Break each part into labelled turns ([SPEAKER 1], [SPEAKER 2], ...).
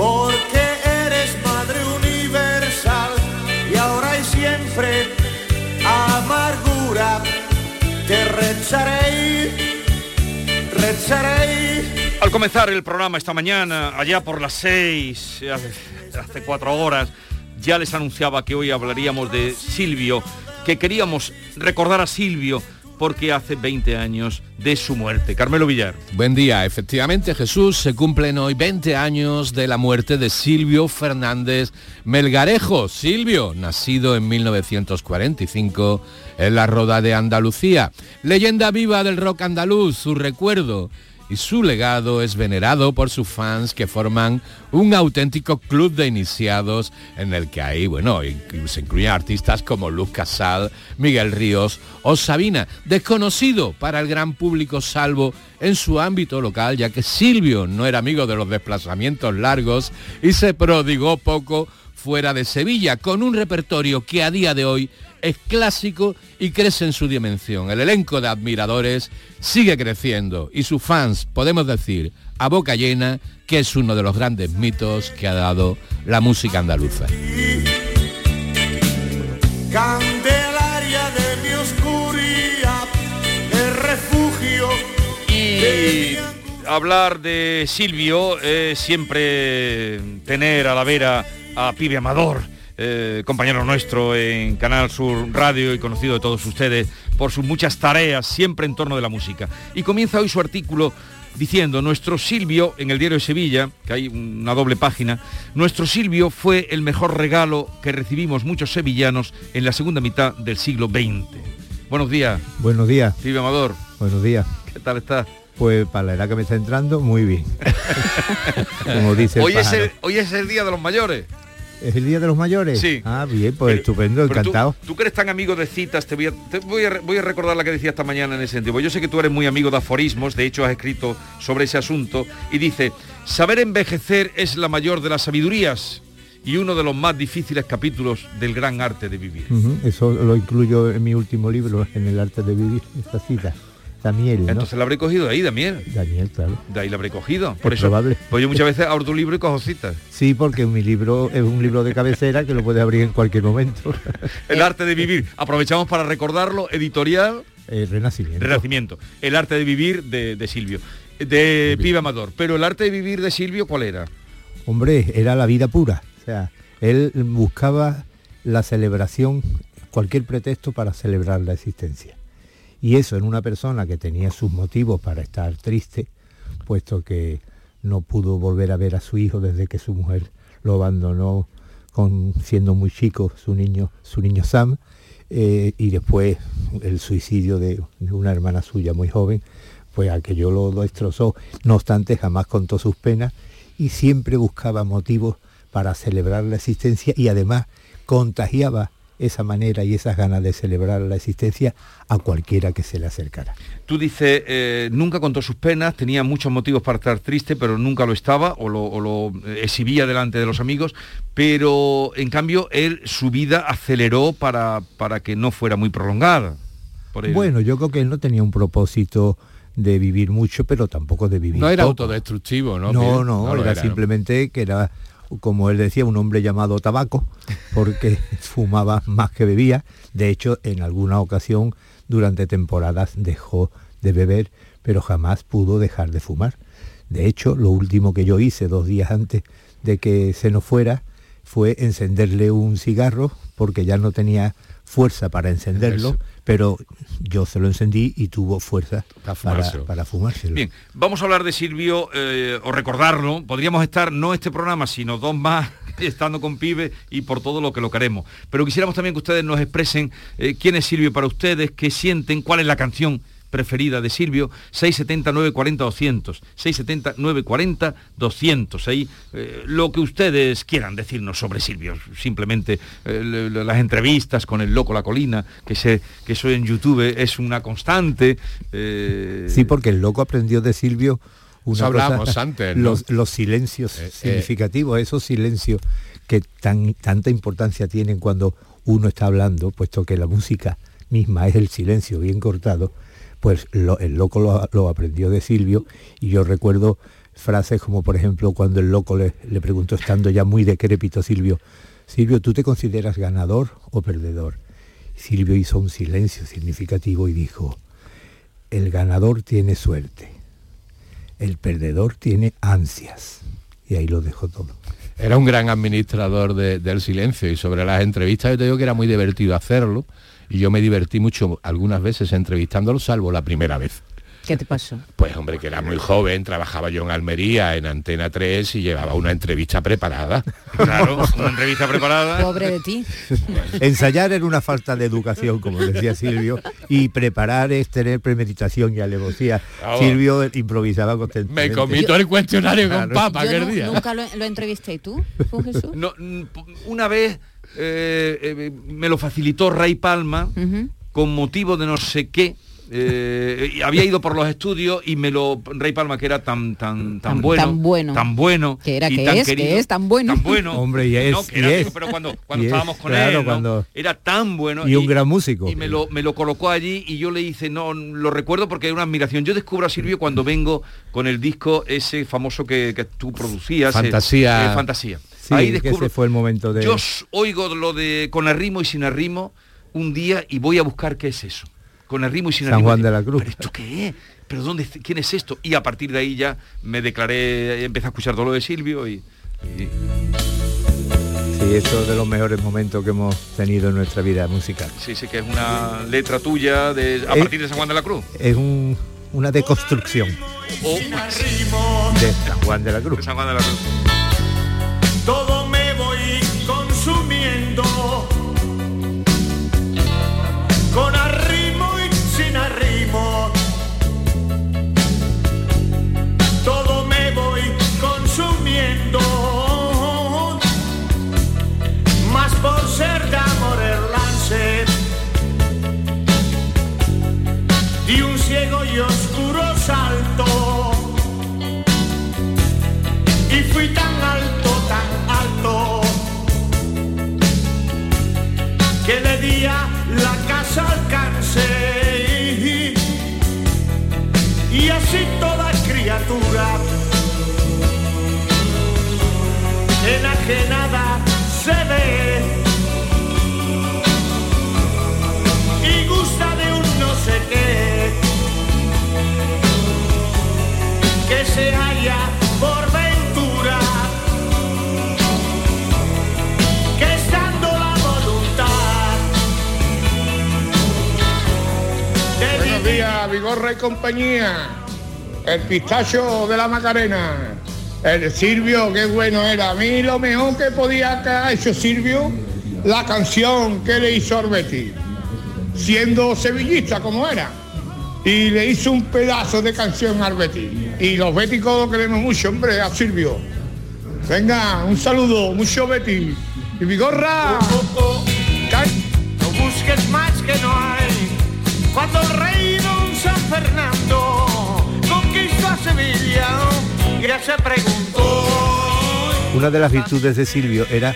[SPEAKER 1] Porque eres Madre Universal y ahora y siempre amargura te rezaré, rezaré.
[SPEAKER 2] Al comenzar el programa esta mañana, allá por las seis, hace cuatro horas, ya les anunciaba que hoy hablaríamos de Silvio, que queríamos recordar a Silvio porque hace 20 años de su muerte. Carmelo Villar.
[SPEAKER 3] Buen día, efectivamente Jesús, se cumplen hoy 20 años de la muerte de Silvio Fernández Melgarejo. Silvio, nacido en 1945 en la Roda de Andalucía. Leyenda viva del rock andaluz, su recuerdo y su legado es venerado por sus fans que forman un auténtico club de iniciados en el que hay, bueno, se incluyen artistas como Luz Casal, Miguel Ríos o Sabina, desconocido para el gran público salvo en su ámbito local, ya que Silvio no era amigo de los desplazamientos largos y se prodigó poco fuera de Sevilla, con un repertorio que a día de hoy es clásico y crece en su dimensión. El elenco de admiradores sigue creciendo y sus fans, podemos decir, a boca llena, que es uno de los grandes mitos que ha dado la música andaluza.
[SPEAKER 1] Candelaria de mi oscuridad, el refugio
[SPEAKER 2] Y hablar de Silvio es siempre tener a la vera a Pibe Amador, eh, compañero nuestro en Canal Sur Radio y conocido de todos ustedes por sus muchas tareas siempre en torno de la música. Y comienza hoy su artículo diciendo, nuestro Silvio, en el diario de Sevilla, que hay una doble página, nuestro Silvio fue el mejor regalo que recibimos muchos sevillanos en la segunda mitad del siglo XX. Buenos días,
[SPEAKER 4] Buenos días,
[SPEAKER 2] Pibe Amador.
[SPEAKER 4] buenos días.
[SPEAKER 2] ¿Qué tal estás?
[SPEAKER 4] Pues para la edad que me está entrando, muy bien. Como dice el
[SPEAKER 2] Hoy es,
[SPEAKER 4] pájaro.
[SPEAKER 2] el, hoy es el Día de los Mayores.
[SPEAKER 4] ¿Es el Día de los Mayores?
[SPEAKER 2] Sí.
[SPEAKER 4] Ah, bien, pues
[SPEAKER 2] Pero-
[SPEAKER 4] estupendo,
[SPEAKER 2] pero tú-
[SPEAKER 4] encantado.
[SPEAKER 2] Tú, que eres tan amigo de citas, te voy a, te voy a voy a recordar la que decía esta mañana en ese sentido. Pues Yo sé que tú eres muy amigo de aforismos, de hecho has escrito sobre ese asunto, y dice, saber envejecer es la mayor de las sabidurías y uno de los más difíciles capítulos del gran arte de vivir.
[SPEAKER 4] Eso lo incluyo en mi último libro, en el arte de vivir, esta cita. Daniel, ¿no?
[SPEAKER 2] Entonces la habré cogido de ahí, Damián.
[SPEAKER 4] Daniel, claro.
[SPEAKER 2] De ahí la habré cogido. Por
[SPEAKER 4] Es
[SPEAKER 2] eso,
[SPEAKER 4] probable.
[SPEAKER 2] pues yo muchas veces abro tu libro y cojo citas.
[SPEAKER 4] Sí, porque mi libro es un libro de cabecera que lo puedes abrir en cualquier momento.
[SPEAKER 2] El arte de vivir. Aprovechamos para recordarlo, editorial
[SPEAKER 4] El renacimiento.
[SPEAKER 2] Renacimiento. El arte de vivir de, de Silvio. De Pibe Amador. Pero el arte de vivir de Silvio, ¿cuál era?
[SPEAKER 4] Hombre, era la vida pura. O sea, él buscaba la celebración, cualquier pretexto para celebrar la existencia. Y eso en una persona que tenía sus motivos para estar triste, puesto que no pudo volver a ver a su hijo desde que su mujer lo abandonó siendo muy chico su niño, su niño Sam, eh, y después el suicidio de, una hermana suya muy joven, pues aquello lo destrozó. No obstante, jamás contó sus penas y siempre buscaba motivos para celebrar la existencia y además contagiaba esa manera y esas ganas de celebrar la existencia a cualquiera que se le acercara.
[SPEAKER 2] Tú dices, eh, nunca contó sus penas, tenía muchos motivos para estar triste, pero nunca lo estaba o lo, o lo, eh, exhibía delante de los amigos, pero en cambio él su vida aceleró para, para que no fuera muy prolongada. Por él.
[SPEAKER 4] Bueno, yo creo que él no tenía un propósito de vivir mucho, pero tampoco de vivir
[SPEAKER 3] No era
[SPEAKER 4] poco.
[SPEAKER 3] autodestructivo, ¿no?
[SPEAKER 4] No, no,
[SPEAKER 3] lo
[SPEAKER 4] era,
[SPEAKER 3] ¿no?
[SPEAKER 4] simplemente que era, como él decía, un hombre llamado tabaco, porque fumaba más que bebía. De hecho, en alguna ocasión, durante temporadas, dejó de beber, pero jamás pudo dejar de fumar. De hecho, lo último que yo hice dos días antes de que se nos fuera fue encenderle un cigarro, porque ya no tenía fuerza para encenderlo,
[SPEAKER 3] Eso.
[SPEAKER 4] pero yo se lo encendí y tuvo fuerza
[SPEAKER 3] Para
[SPEAKER 4] para,
[SPEAKER 3] fumárselo.
[SPEAKER 4] para fumárselo.
[SPEAKER 2] Bien, vamos a hablar de Silvio, eh, o recordarlo, podríamos estar, no este programa, sino dos más, estando con Pibe y por todo lo que lo queremos. Pero quisiéramos también que ustedes nos expresen eh, quién es Silvio para ustedes, qué sienten, cuál es la canción preferida de Silvio, 670 940 200, 670 940 200. Ahí eh, lo que ustedes quieran decirnos sobre Silvio, simplemente eh, las entrevistas con el loco La Colina, que, se, que eso en YouTube es una constante.
[SPEAKER 4] Eh, sí, porque el loco aprendió de Silvio
[SPEAKER 3] una hablamos antes,
[SPEAKER 4] los, silencios significativos, esos silencios que tan, tanta importancia tienen cuando uno está hablando, puesto que la música misma es el silencio bien cortado, pues el loco lo, aprendió de Silvio y yo recuerdo frases como por ejemplo cuando el loco le, le preguntó estando ya muy decrépito Silvio, Silvio, ¿tú te consideras ganador o perdedor? Silvio hizo un silencio significativo y dijo, el ganador tiene suerte, el perdedor tiene ansias. Y ahí lo dejó todo.
[SPEAKER 3] Era un gran administrador del silencio y sobre las entrevistas yo te digo que era muy divertido hacerlo y yo me divertí mucho algunas veces entrevistándolo, salvo la primera vez.
[SPEAKER 5] ¿Qué te pasó?
[SPEAKER 3] Pues hombre, que era muy joven, trabajaba yo en Almería, en Antena 3 y llevaba una entrevista preparada.
[SPEAKER 2] Claro, una entrevista preparada.
[SPEAKER 5] Pobre de ti.
[SPEAKER 4] Ensayar era una falta de educación, como decía Silvio, y preparar es tener premeditación y alevosía. Silvio improvisaba constantemente.
[SPEAKER 3] Me comí todo el cuestionario con papa aquel día.
[SPEAKER 5] ¿Nunca lo, entrevisté tú, Jesús?
[SPEAKER 2] No, una vez eh, eh, me lo facilitó Ray Palma con motivo de no sé qué. Eh, había ido por los estudios y me lo Rey Palma que era tan tan tan bueno
[SPEAKER 5] tan bueno
[SPEAKER 2] tan bueno
[SPEAKER 5] que era que tan es que es tan bueno.
[SPEAKER 2] tan bueno.
[SPEAKER 4] Hombre y es,
[SPEAKER 2] pero cuando cuando estábamos con él era tan bueno
[SPEAKER 4] y, un gran músico.
[SPEAKER 2] y me lo me lo colocó allí y yo le hice no lo recuerdo porque es una admiración. Yo descubro a Silvio cuando vengo con el disco ese famoso que, que tú producías
[SPEAKER 3] fantasía.
[SPEAKER 2] fantasía
[SPEAKER 4] ahí descubro, ese fue el momento de...
[SPEAKER 2] Yo oigo lo de con arrimo y sin arrimo un día y voy a buscar qué es eso. Con arrimo y sin
[SPEAKER 4] San. Juan de la Cruz.
[SPEAKER 2] ¿Pero esto qué es? ¿Pero dónde, quién es esto? Y a partir de ahí ya me declaré, empecé a escuchar todo lo de Silvio y... Sí,
[SPEAKER 4] eso es de los mejores momentos que hemos tenido en nuestra vida musical.
[SPEAKER 2] Sí, sí, que es una letra tuya de, a partir de San Juan de la Cruz.
[SPEAKER 4] Es una deconstrucción.
[SPEAKER 2] O...
[SPEAKER 4] De San Juan de la Cruz.
[SPEAKER 2] De San Juan de la Cruz
[SPEAKER 1] criatura enajenada se ve y gusta de un no sé qué. Que se haya por
[SPEAKER 6] Vigorra y compañía, el pistacho de la Macarena, el Silvio, qué bueno era. A mí lo mejor que podía haber hecho Silvio, la canción que le hizo Arbeti, siendo sevillista como era. Y le hizo un pedazo de canción a Arbeti. Y los béticos lo queremos mucho, hombre, a Silvio. Venga, un saludo, mucho Betty. Y Vigorra.
[SPEAKER 1] No busques más que no hay. Cuando el rey San Fernando se preguntó.
[SPEAKER 4] Una de las virtudes de Silvio era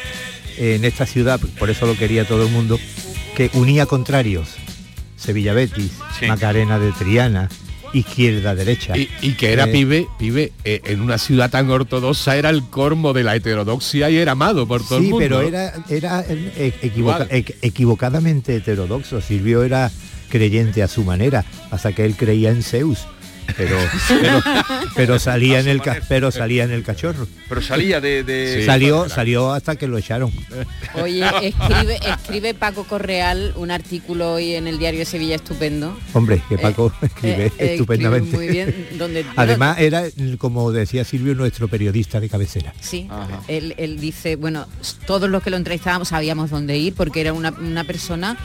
[SPEAKER 4] en esta ciudad, por eso lo quería todo el mundo, que unía contrarios. Sevilla Betis, Macarena de Triana, izquierda derecha
[SPEAKER 3] y, que era eh, pibe pibe eh, en una ciudad tan ortodoxa era el cormo de la heterodoxia y era amado por todo el mundo
[SPEAKER 4] sí pero era era eh, equivocadamente heterodoxo Silvio era creyente a su manera, hasta que él creía en Zeus. Pero, pero, salía en el pero salía en el cachorro.
[SPEAKER 2] Pero salía de,
[SPEAKER 4] salió salió hasta que lo echaron.
[SPEAKER 5] Oye escribe escribe Paco Correal un artículo hoy en el diario de Sevilla estupendo.
[SPEAKER 4] Hombre que Paco eh, escribe eh, estupendamente.
[SPEAKER 5] muy bien. Donde
[SPEAKER 4] además era como decía Silvio nuestro periodista de cabecera.
[SPEAKER 5] Sí él, él, dice bueno todos los que lo entrevistábamos sabíamos dónde ir porque era una, una persona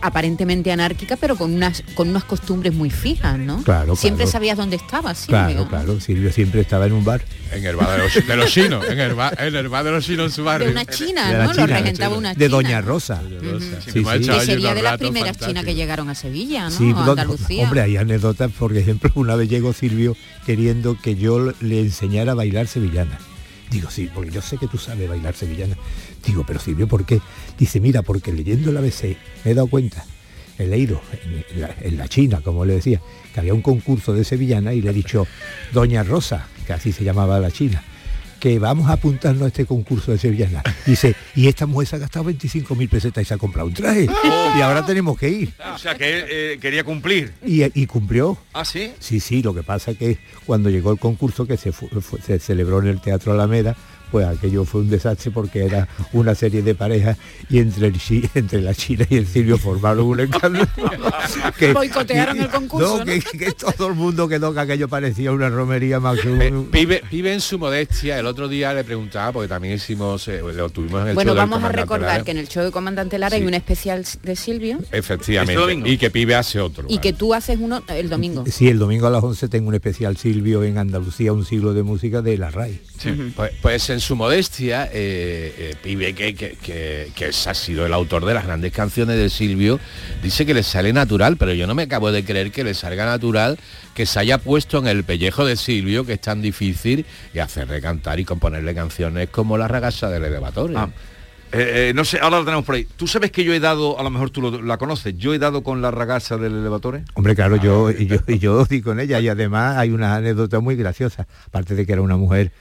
[SPEAKER 5] aparentemente anárquica, pero con unas con unas costumbres muy fijas, ¿no?
[SPEAKER 4] Claro,
[SPEAKER 5] Siempre
[SPEAKER 4] claro.
[SPEAKER 5] sabías dónde estaba, Silvio.
[SPEAKER 4] Claro, claro, Silvio siempre estaba en un bar.
[SPEAKER 3] En el bar de los, de los chinos, en el bar, en el bar de los chinos en su barrio.
[SPEAKER 5] De una china,
[SPEAKER 4] de
[SPEAKER 5] ¿no?
[SPEAKER 4] China,
[SPEAKER 5] Lo regentaba una
[SPEAKER 4] de. Doña Rosa.
[SPEAKER 3] Sí,
[SPEAKER 4] Sí,
[SPEAKER 5] Que sería de las primeras chinas que llegaron a Sevilla, ¿no? A Andalucía.
[SPEAKER 4] hombre, hay anécdotas, por ejemplo, una vez llegó Silvio queriendo que yo le enseñara a bailar sevillana. Digo, sí, porque yo sé que tú sabes bailar sevillana. Digo, pero Silvio, ¿por qué? Dice, mira, porque leyendo el ABC me he dado cuenta, he leído en la, en la China, como le decía, que había un concurso de sevillana y le he dicho, Doña Rosa, que así se llamaba la China, que vamos a apuntarnos a este concurso de sevillana. Dice, y esta mujer se ha gastado 25 mil pesetas y se ha comprado un traje. Y ahora tenemos que ir.
[SPEAKER 2] O sea, que eh, quería cumplir.
[SPEAKER 4] Y, y cumplió.
[SPEAKER 2] ¿Ah, sí?
[SPEAKER 4] Sí, sí, lo que pasa que cuando llegó el concurso que se celebró en el Teatro Alameda, pues aquello fue un desastre porque era una serie de parejas y entre, el entre la China y el Silvio formaron un escándalo. que,
[SPEAKER 5] Boicotearon el concurso, ¿no?
[SPEAKER 4] que, que todo el mundo quedó que aquello parecía una romería más
[SPEAKER 3] Eh,
[SPEAKER 4] un...
[SPEAKER 3] Vive, vive en su modestia. El otro día le preguntaba, porque también hicimos, eh, lo tuvimos en el
[SPEAKER 5] Bueno,
[SPEAKER 3] show del
[SPEAKER 5] vamos a recordar
[SPEAKER 3] Lara.
[SPEAKER 5] que en el show de Comandante Lara hay
[SPEAKER 3] Sí.
[SPEAKER 5] un especial de Silvio
[SPEAKER 3] Efectivamente.
[SPEAKER 2] Este.
[SPEAKER 3] Y que Pibe hace otro.
[SPEAKER 5] y que tú haces uno el domingo.
[SPEAKER 4] Sí, el domingo a las 11 tengo un especial Silvio en Andalucía, un siglo de música de la RAI.
[SPEAKER 3] Pues, pues en su modestia, eh, eh, Pibe, que, que, que, que es- ha sido el autor de las grandes canciones de Silvio, dice que le sale natural, pero yo no me acabo de creer que le salga natural que se haya puesto en el pellejo de Silvio, que es tan difícil, y hacerle cantar y componerle canciones como La ragasa del elevatorio.
[SPEAKER 2] Ah, eh, eh, no sé, ahora lo tenemos por ahí. ¿Tú sabes que yo he dado, a lo mejor tú lo- la conoces, yo he dado con la ragazza del elevador?
[SPEAKER 4] Hombre, claro, yo, y yo, y yo di con ella y además hay una anécdota muy graciosa, aparte de que era una mujer,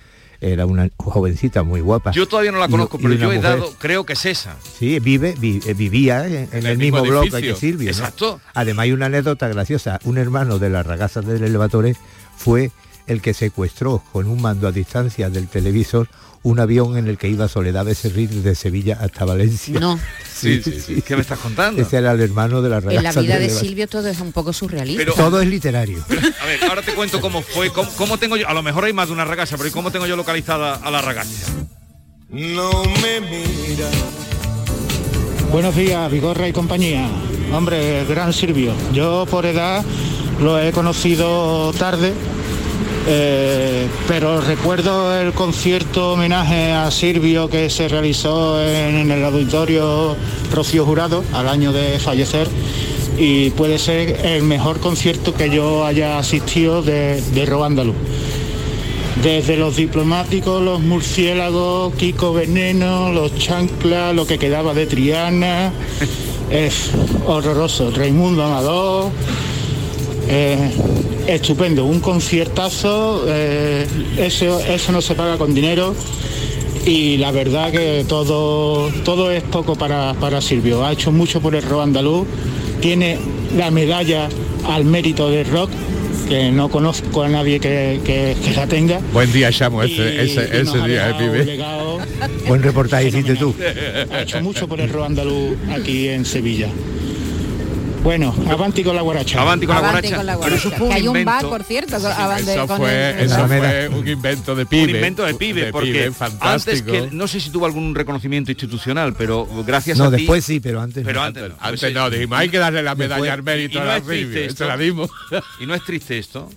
[SPEAKER 4] era una jovencita muy guapa.
[SPEAKER 2] Yo todavía no la conozco,
[SPEAKER 4] y
[SPEAKER 2] pero yo he
[SPEAKER 4] mujer-
[SPEAKER 2] dado, creo que es esa.
[SPEAKER 4] Sí, vive, vi- eh, vivía en, en el, mismo, bloque que. Silvio. ¿no?
[SPEAKER 2] Exacto.
[SPEAKER 4] Además hay una anécdota graciosa. Un hermano de las ragazas del elevador fue el que secuestró con un mando a distancia del televisor un avión en el que iba Soledad Becerril de Sevilla hasta Valencia.
[SPEAKER 5] No,
[SPEAKER 2] Sí, sí, sí. ¿Qué me estás contando?
[SPEAKER 4] Ese era el hermano de las
[SPEAKER 5] en la vida de. Silvio todo es un poco surrealista.
[SPEAKER 2] Pero-
[SPEAKER 4] Todo es literario.
[SPEAKER 2] A ver, ahora te cuento cómo fue, cómo, cómo tengo yo, a lo mejor hay más de una ragazza, pero ¿y ¿cómo tengo yo localizada a la ragazza?
[SPEAKER 1] No me mira.
[SPEAKER 7] Buenos días, Vigorra y compañía. Hombre, gran Silvio. Yo por edad lo he conocido tarde, eh, pero recuerdo el concierto homenaje a Silvio que se realizó en, el auditorio Rocío Jurado al año de fallecer y puede ser el mejor concierto que yo haya asistido de, de. Desde los diplomáticos, los murciélagos, Kiko Veneno, los chanclas, lo que quedaba de Triana, es horroroso. Raimundo Amador, eh, estupendo, un conciertazo, eh, eso, eso no se paga con dinero y la verdad que todo, todo es poco para, para Silvio. Ha hecho mucho por el rock andaluz, tiene la medalla al mérito del rock, que no conozco a nadie que, que- que la tenga.
[SPEAKER 3] Buen día, Chamo, ese, ese, ese día, eh, Pibe.
[SPEAKER 4] Buen reportaje hiciste tú.
[SPEAKER 7] ha hecho mucho por el rock andaluz aquí en Sevilla. Bueno, avanti con la guaracha.
[SPEAKER 2] Avanti con la
[SPEAKER 5] Avante
[SPEAKER 2] guaracha.
[SPEAKER 5] con la
[SPEAKER 2] Pero eso
[SPEAKER 5] guaracha.
[SPEAKER 2] fue un
[SPEAKER 5] que hay un bar, por cierto, con-
[SPEAKER 3] Eso
[SPEAKER 5] con
[SPEAKER 3] fue,
[SPEAKER 5] el-
[SPEAKER 3] eso
[SPEAKER 4] Alameda.
[SPEAKER 3] fue un invento de Pibe.
[SPEAKER 2] un invento de pibe, porque antes
[SPEAKER 3] fantástico.
[SPEAKER 2] que no sé si tuvo algún reconocimiento institucional, pero gracias
[SPEAKER 4] No,
[SPEAKER 2] a ti.
[SPEAKER 4] después sí, pero antes
[SPEAKER 2] Pero
[SPEAKER 4] no.
[SPEAKER 2] antes, no.
[SPEAKER 3] Antes no, dijimos, hay que darle la medalla
[SPEAKER 4] Después-
[SPEAKER 3] al mérito
[SPEAKER 2] y
[SPEAKER 3] a
[SPEAKER 2] no
[SPEAKER 3] la. Se dimos.
[SPEAKER 2] Y no es triste esto.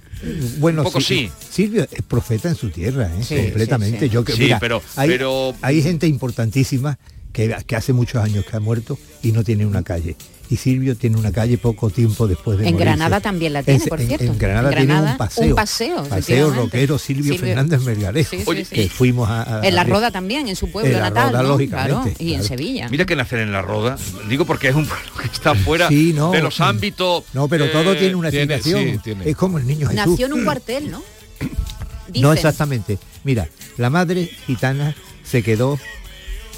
[SPEAKER 4] Bueno,
[SPEAKER 2] Un poco
[SPEAKER 4] sí. Silvio es profeta en su tierra, ¿eh?
[SPEAKER 5] Sí,
[SPEAKER 4] completamente.
[SPEAKER 5] sí, sí.
[SPEAKER 4] Yo que
[SPEAKER 2] Sí,
[SPEAKER 4] mira,
[SPEAKER 2] pero-
[SPEAKER 4] hay,
[SPEAKER 2] pero-
[SPEAKER 4] hay gente importantísima que, que hace muchos años que ha muerto y no tiene una calle. Y Silvio tiene una calle poco tiempo después de
[SPEAKER 5] En
[SPEAKER 4] morirse.
[SPEAKER 5] Granada también la tiene,
[SPEAKER 4] En-
[SPEAKER 5] por
[SPEAKER 4] en-
[SPEAKER 5] cierto.
[SPEAKER 4] En, Granada
[SPEAKER 5] En
[SPEAKER 4] tiene un paseo.
[SPEAKER 5] un paseo,
[SPEAKER 4] Paseo rockero Silvio,
[SPEAKER 5] Silvio-
[SPEAKER 4] Fernández Melgarejo.
[SPEAKER 5] Sí, sí,
[SPEAKER 2] Oye,
[SPEAKER 5] sí.
[SPEAKER 4] Que fuimos a, a-
[SPEAKER 5] En la Roda también, en su pueblo
[SPEAKER 4] En la
[SPEAKER 5] natal,
[SPEAKER 4] Roda,
[SPEAKER 5] ¿no?
[SPEAKER 4] lógicamente,
[SPEAKER 5] Claro, y en. Sevilla.
[SPEAKER 2] Mira que nacer en la roda, digo porque es un pueblo que está fuera
[SPEAKER 4] Sí, no.
[SPEAKER 2] de los ámbitos.
[SPEAKER 4] No, pero
[SPEAKER 2] eh,
[SPEAKER 4] todo tiene una
[SPEAKER 3] tiene,
[SPEAKER 4] explicación.
[SPEAKER 3] tiene.
[SPEAKER 4] Es como el niño Jesús.
[SPEAKER 5] Nació en un cuartel, ¿no?
[SPEAKER 4] No exactamente. Mira, la madre gitana se quedó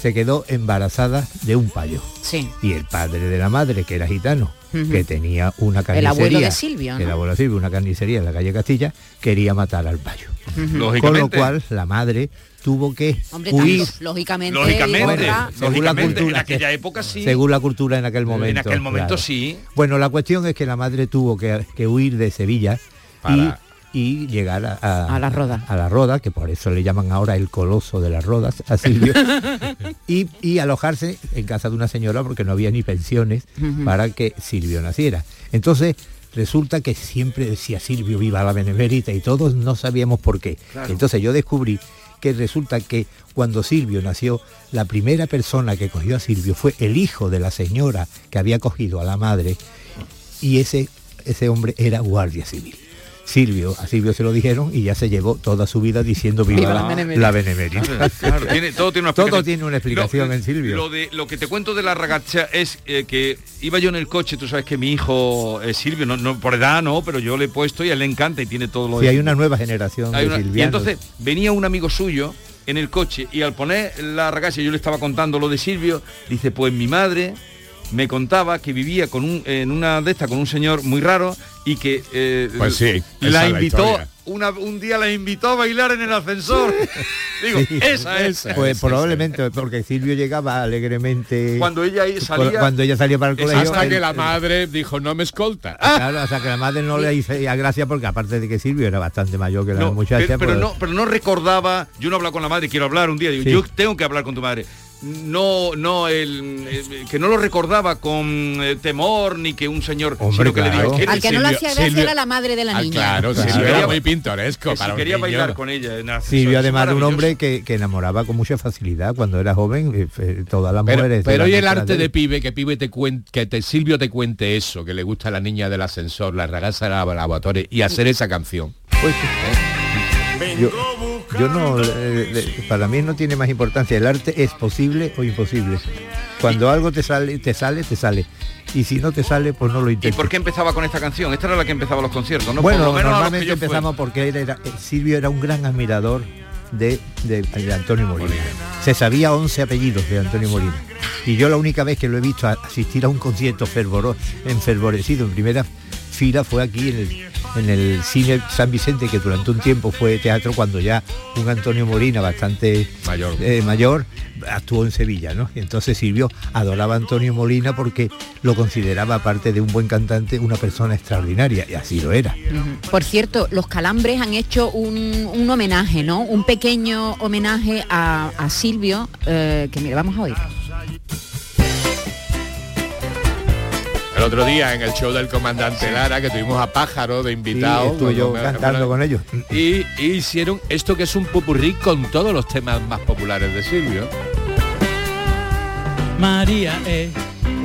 [SPEAKER 4] se quedó embarazada de un payo.
[SPEAKER 5] Sí.
[SPEAKER 4] Y el padre de la madre, que era gitano, que tenía una
[SPEAKER 5] El
[SPEAKER 4] carnicería.
[SPEAKER 5] abuelo de Silvio, ¿no?
[SPEAKER 4] El abuelo de Silvio, una carnicería en la calle Castilla, quería matar al payo. Con
[SPEAKER 2] Lógicamente.
[SPEAKER 4] lo cual la madre tuvo que
[SPEAKER 5] Hombre,
[SPEAKER 4] huir
[SPEAKER 5] tanto, lógicamente,
[SPEAKER 2] Lógicamente,
[SPEAKER 4] Según la
[SPEAKER 2] lógicamente, en
[SPEAKER 4] cultura
[SPEAKER 2] aquella
[SPEAKER 4] que-
[SPEAKER 2] época sí.
[SPEAKER 4] según la cultura en aquel momento.
[SPEAKER 2] en aquel momento
[SPEAKER 4] claro.
[SPEAKER 2] sí.
[SPEAKER 4] Bueno, la cuestión es que la madre tuvo que, que huir de Sevilla
[SPEAKER 3] Para-
[SPEAKER 4] y y llegar a, a,
[SPEAKER 5] A la Roda.
[SPEAKER 4] a la Roda, que por eso le llaman ahora el coloso de las Rodas a Silvio, y, y alojarse en casa de una señora porque no había ni pensiones para que Silvio naciera. Entonces resulta que siempre decía Silvio viva la benemérita y todos no sabíamos por qué. Entonces yo descubrí que resulta que cuando Silvio nació, la primera persona que cogió a Silvio fue el hijo de la señora que había cogido a la madre y ese, ese hombre era guardia civil. Silvio, a Silvio se lo dijeron y ya se llevó toda su vida diciendo viva,
[SPEAKER 5] Viva la benemérita".
[SPEAKER 4] la benemérita.
[SPEAKER 2] Claro, tiene- todo tiene una
[SPEAKER 4] Todo
[SPEAKER 2] explicación.
[SPEAKER 4] tiene una explicación
[SPEAKER 2] Lo-
[SPEAKER 4] en Silvio.
[SPEAKER 2] Lo, de, lo que te cuento de la ragacha es eh, que iba yo en el coche, tú sabes que mi hijo eh, Silvio, no, no, por edad no, pero yo le he puesto y a él le encanta y tiene todo lo
[SPEAKER 4] Sí,
[SPEAKER 2] de
[SPEAKER 4] hay una nueva generación
[SPEAKER 2] Hay
[SPEAKER 4] de
[SPEAKER 2] una- y entonces venía un amigo suyo en el coche y al poner la ragacha, yo le estaba contando lo de Silvio, dice, pues mi madre me contaba que vivía con un, en una de estas con un señor muy raro y que eh,
[SPEAKER 3] Pues sí,
[SPEAKER 2] la
[SPEAKER 3] la
[SPEAKER 2] invitó
[SPEAKER 3] historia.
[SPEAKER 2] una, un día la invitó a bailar en el ascensor. Digo,
[SPEAKER 4] Sí.
[SPEAKER 2] esa es.
[SPEAKER 4] Pues probablemente porque Silvio llegaba alegremente
[SPEAKER 2] Cuando ella salía-
[SPEAKER 4] cuando ella salía para el colegio
[SPEAKER 3] Hasta
[SPEAKER 4] él-
[SPEAKER 3] que la
[SPEAKER 4] él-
[SPEAKER 3] madre dijo, no me escolta.
[SPEAKER 4] claro, hasta que la madre no le hizo gracia porque aparte de que Silvio era bastante mayor que la
[SPEAKER 2] No,
[SPEAKER 4] muchacha
[SPEAKER 2] pero, pero
[SPEAKER 4] pues-
[SPEAKER 2] no, pero no recordaba, yo no he hablado con la madre, quiero hablar un día, digo,
[SPEAKER 4] Sí.
[SPEAKER 2] yo tengo que hablar con tu madre. No, no, el, eh, que no lo recordaba con eh, temor ni que un señor,
[SPEAKER 4] Hombre,
[SPEAKER 2] sino que le
[SPEAKER 4] claro.
[SPEAKER 2] digo, "¿Qué
[SPEAKER 5] Al que no le hacía gracia
[SPEAKER 3] Silvio-
[SPEAKER 5] era la madre de la
[SPEAKER 3] Ah,
[SPEAKER 5] niña.
[SPEAKER 3] claro,
[SPEAKER 4] Claro.
[SPEAKER 3] Silvio era muy pintoresco
[SPEAKER 2] que si
[SPEAKER 3] para un
[SPEAKER 2] quería
[SPEAKER 3] niño.
[SPEAKER 2] bailar con ella. en
[SPEAKER 4] Silvio además de un hombre que, que enamoraba con mucha facilidad cuando era joven eh, eh, todas las
[SPEAKER 3] Pero,
[SPEAKER 4] mujeres
[SPEAKER 3] pero
[SPEAKER 4] eran
[SPEAKER 3] y el arte
[SPEAKER 4] él.
[SPEAKER 3] de pibe, que pibe te cuen- que te Silvio te cuente eso, que le gusta a la niña del ascensor, la ragaza de la lavatoria y hacer esa canción.
[SPEAKER 4] Pues, yo, yo no eh, para mí no tiene más importancia el arte es posible o imposible. Cuando algo te sale te sale te sale. Y si no te sale pues no lo
[SPEAKER 2] ¿Y
[SPEAKER 4] intentes.
[SPEAKER 2] por qué empezaba con esta canción? Esta era la que empezaba los conciertos, ¿no?
[SPEAKER 4] bueno
[SPEAKER 2] Por lo
[SPEAKER 4] normalmente empezamos porque él era, Silvio era un gran admirador de, de- de Antonio Molina. Se sabía 11 apellidos de Antonio Molina. Y yo la única vez que lo he visto asistir a un concierto fervoro, enfervorecido en primera fila fue aquí en el, en el cine San Vicente que durante un tiempo fue teatro cuando ya un Antonio Molina bastante
[SPEAKER 3] Mayor.
[SPEAKER 4] eh, mayor actuó en Sevilla, ¿no? Y entonces Silvio adoraba a Antonio Molina porque lo consideraba, aparte de un buen cantante, una persona extraordinaria, y así lo era.
[SPEAKER 5] Por cierto, los calambres han hecho un, un homenaje, ¿no? Un pequeño homenaje a, a Silvio, eh, que mira, vamos a oír.
[SPEAKER 3] El otro día en el show del comandante Lara, que tuvimos a Pájaro de
[SPEAKER 4] Sí,
[SPEAKER 3] invitado.
[SPEAKER 4] estuve yo cantando con ellos.
[SPEAKER 3] Y, y hicieron esto que es un popurrí con todos los temas más populares de Silvio.
[SPEAKER 8] María es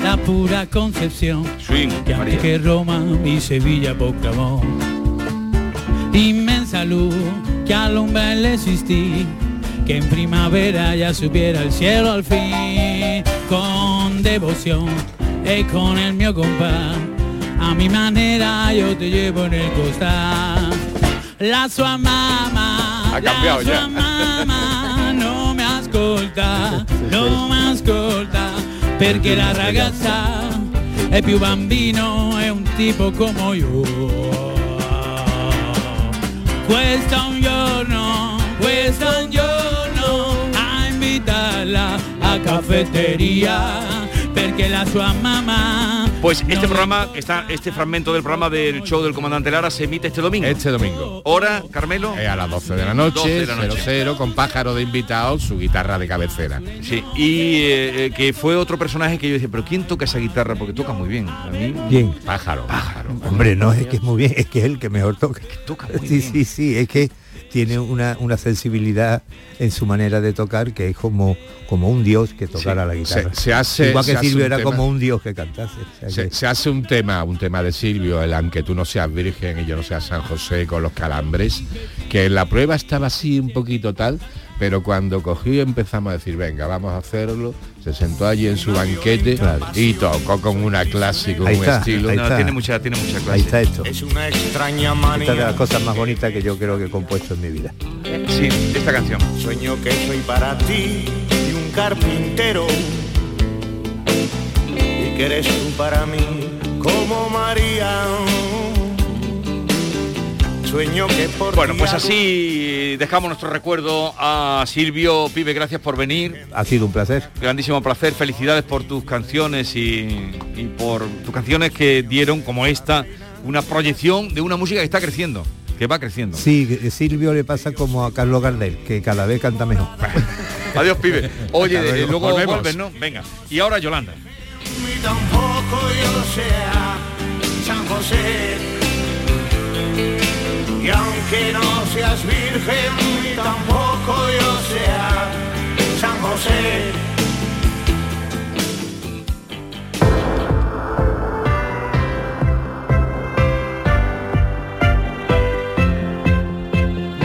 [SPEAKER 8] la pura concepción
[SPEAKER 2] Swing,
[SPEAKER 8] que antes
[SPEAKER 2] María.
[SPEAKER 8] que Roma y Sevilla proclamó. Inmensa luz que alumbra el existir, que en primavera ya subiera el cielo al fin, con devoción y con el mío compás. A mi manera yo te llevo en el costal. La sua
[SPEAKER 3] Ha cambiado
[SPEAKER 8] la sua
[SPEAKER 3] ya.
[SPEAKER 8] mamma no me ascolta, no me ascolta, perché la ragazza è più bambino, è un tipo come io. Questo è un giorno, questo è un giorno a invitarla a caffetteria, perché la sua mamma
[SPEAKER 2] Pues este programa, que está, este fragmento del programa del show del comandante Lara se emite este domingo.
[SPEAKER 3] Este domingo.
[SPEAKER 2] Hora, Carmelo.
[SPEAKER 3] Eh, a las 12 de la noche,
[SPEAKER 2] 12 de la noche.
[SPEAKER 3] 00, con Pájaro de invitado, su guitarra de cabecera.
[SPEAKER 2] Sí, y eh, eh, que fue otro personaje que yo decía, pero ¿quién toca esa guitarra? Porque toca muy bien. A mí
[SPEAKER 4] Bien.
[SPEAKER 3] Pájaro. Pájaro.
[SPEAKER 4] Hombre, no es que es muy bien, es que es el que mejor toca.
[SPEAKER 2] toca muy
[SPEAKER 4] Sí,
[SPEAKER 2] bien.
[SPEAKER 4] sí, sí, es que tiene una, una sensibilidad en su manera de tocar que es como, como un dios que tocara la guitarra.
[SPEAKER 3] Se- se hace-
[SPEAKER 4] Igual que Silvio era
[SPEAKER 3] tema-
[SPEAKER 4] como un dios que cantase. o sea
[SPEAKER 3] Se,
[SPEAKER 4] que-
[SPEAKER 3] se hace un tema, un tema de Silvio, el aunque tú no seas virgen y yo no sea San José con los calambres, que en la prueba estaba así un poquito tal, pero cuando cogió y empezamos a decir, venga, vamos a hacerlo, se sentó allí en su banquete y tocó con una clase, con
[SPEAKER 4] Ahí
[SPEAKER 3] un
[SPEAKER 4] está,
[SPEAKER 3] estilo.
[SPEAKER 4] ahí
[SPEAKER 2] No,
[SPEAKER 4] está.
[SPEAKER 2] tiene mucha, tiene mucha clase.
[SPEAKER 4] Ahí está esto.
[SPEAKER 1] Es una extraña
[SPEAKER 4] Esta es de las
[SPEAKER 1] manía.
[SPEAKER 4] cosas más bonitas que yo creo que he compuesto en mi vida.
[SPEAKER 2] Sí, esta canción.
[SPEAKER 1] Sueño que soy para ti y un carpintero y que eres tú para mí como María. Sueño que por
[SPEAKER 2] Bueno, pues
[SPEAKER 1] hago-
[SPEAKER 2] dejamos nuestro recuerdo a Silvio Pibe, gracias por venir.
[SPEAKER 4] Ha sido un placer.
[SPEAKER 2] Grandísimo placer, felicidades por tus canciones y, y por tus canciones que dieron, como esta, una proyección de una música que está creciendo. que va creciendo.
[SPEAKER 4] Sí, Silvio le pasa como a Carlos Gardel, que cada vez canta mejor.
[SPEAKER 2] Adiós, pibe. Oye, eh,
[SPEAKER 4] luego.
[SPEAKER 2] luego
[SPEAKER 4] Volvemos.
[SPEAKER 2] vuelves, ¿no? Venga. Y ahora Yolanda.
[SPEAKER 1] Ni tampoco yo sea San José. Y aunque no seas virgen, ni tampoco yo sea San José.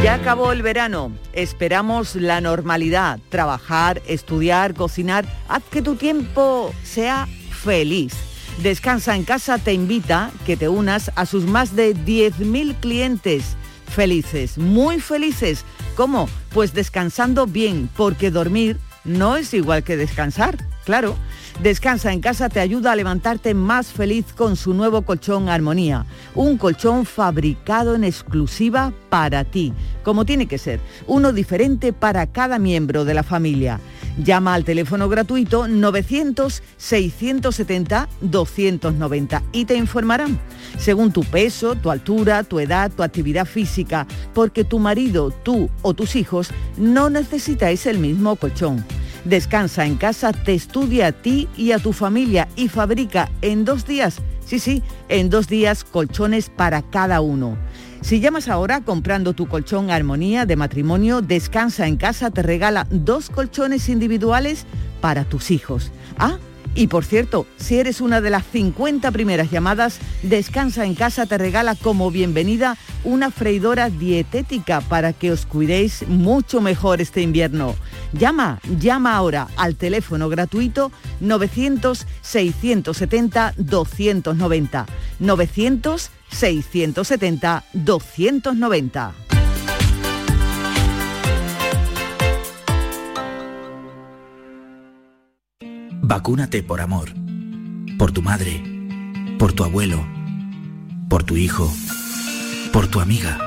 [SPEAKER 9] Ya acabó el verano, esperamos la normalidad, trabajar, estudiar, cocinar, haz que tu tiempo sea feliz. Descansa en casa te invita que te unas a sus más de 10.000 clientes felices, muy felices. ¿Cómo? Pues descansando bien, porque dormir no es igual que descansar, claro. Descansa en casa te ayuda a levantarte más feliz con su nuevo colchón Armonía, un colchón fabricado en exclusiva para ti, como tiene que ser, uno diferente para cada miembro de la familia. Llama al teléfono gratuito 900-670-290 y te informarán, según tu peso, tu altura, tu edad, tu actividad física, porque tu marido, tú o tus hijos no necesitáis el mismo colchón. Descansa en casa, te estudia a ti y a tu familia y fabrica en dos días, sí, sí, en dos días colchones para cada uno. Si llamas ahora comprando tu colchón Armonía de matrimonio, Descansa en casa te regala dos colchones individuales para tus hijos. Ah, y por cierto, si eres una de las 50 primeras llamadas, Descansa en casa te regala como bienvenida una freidora dietética para que os cuidéis mucho mejor este invierno. Llama, llama ahora al teléfono gratuito 900-670-290. 900-670-290.
[SPEAKER 10] Vacúnate por amor. Por tu madre. Por tu abuelo. Por tu hijo. Por tu amiga.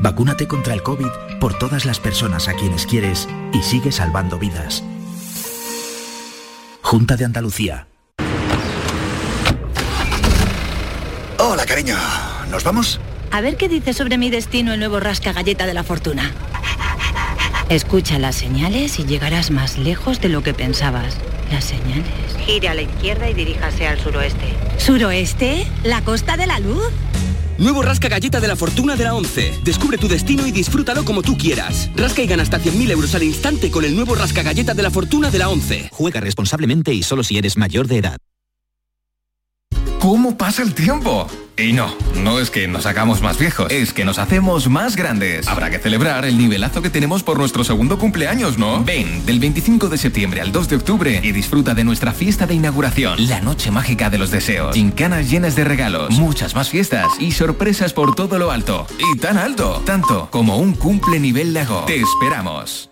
[SPEAKER 10] Vacúnate contra el COVID por todas las personas a quienes quieres y sigue salvando vidas. Junta de Andalucía.
[SPEAKER 11] Hola, cariño. ¿Nos vamos?
[SPEAKER 12] A ver qué dice sobre mi destino el nuevo rasca galleta de la fortuna. Escucha las señales y llegarás más lejos de lo que pensabas. Las señales.
[SPEAKER 13] Gire a la izquierda y diríjase al suroeste.
[SPEAKER 12] ¿Suroeste? ¿La costa de la luz?
[SPEAKER 14] Nuevo Rasca Galleta de la Fortuna de la 11. Descubre tu destino y disfrútalo como tú quieras. Rasca y gana hasta 100.000 euros al instante con el nuevo Rasca Galleta de la Fortuna de la 11.
[SPEAKER 15] Juega responsablemente y solo si eres mayor de edad.
[SPEAKER 16] ¿Cómo pasa el tiempo? Y no, no es que nos hagamos más viejos, es que nos hacemos más grandes. Habrá que celebrar el nivelazo que tenemos por nuestro segundo cumpleaños, ¿no? Ven, del 25 de septiembre al 2 de octubre y disfruta de nuestra fiesta de inauguración, la noche mágica de los deseos, gincanas llenas de regalos, muchas más fiestas y sorpresas por todo lo alto. Y tan alto, tanto como un cumple nivel lago. Te esperamos.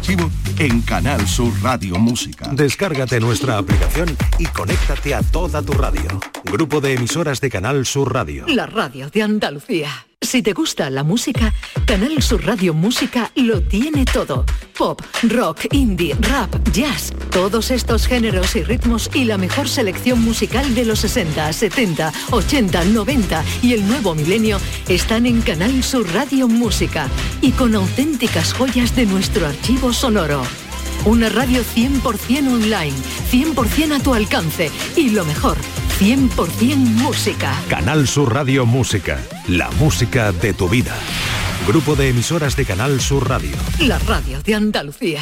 [SPEAKER 17] archivo en Canal Sur Radio Música.
[SPEAKER 18] Descárgate nuestra aplicación y conéctate a toda tu radio. Grupo de emisoras de Canal Sur Radio.
[SPEAKER 19] La radio de Andalucía. Si te gusta la música, Canal Sur Radio Música lo tiene todo. Pop, rock, indie, rap, jazz, todos estos géneros y ritmos y la mejor selección musical de los 60, 70, 80, 90 y el nuevo milenio están en Canal Sur Radio Música y con auténticas joyas de nuestro archivo sonoro. Una radio 100% online, 100% a tu alcance y lo mejor, 100% música.
[SPEAKER 18] Canal Sur Radio Música. La música de tu vida. Grupo de emisoras de Canal Sur Radio.
[SPEAKER 19] La radio de Andalucía.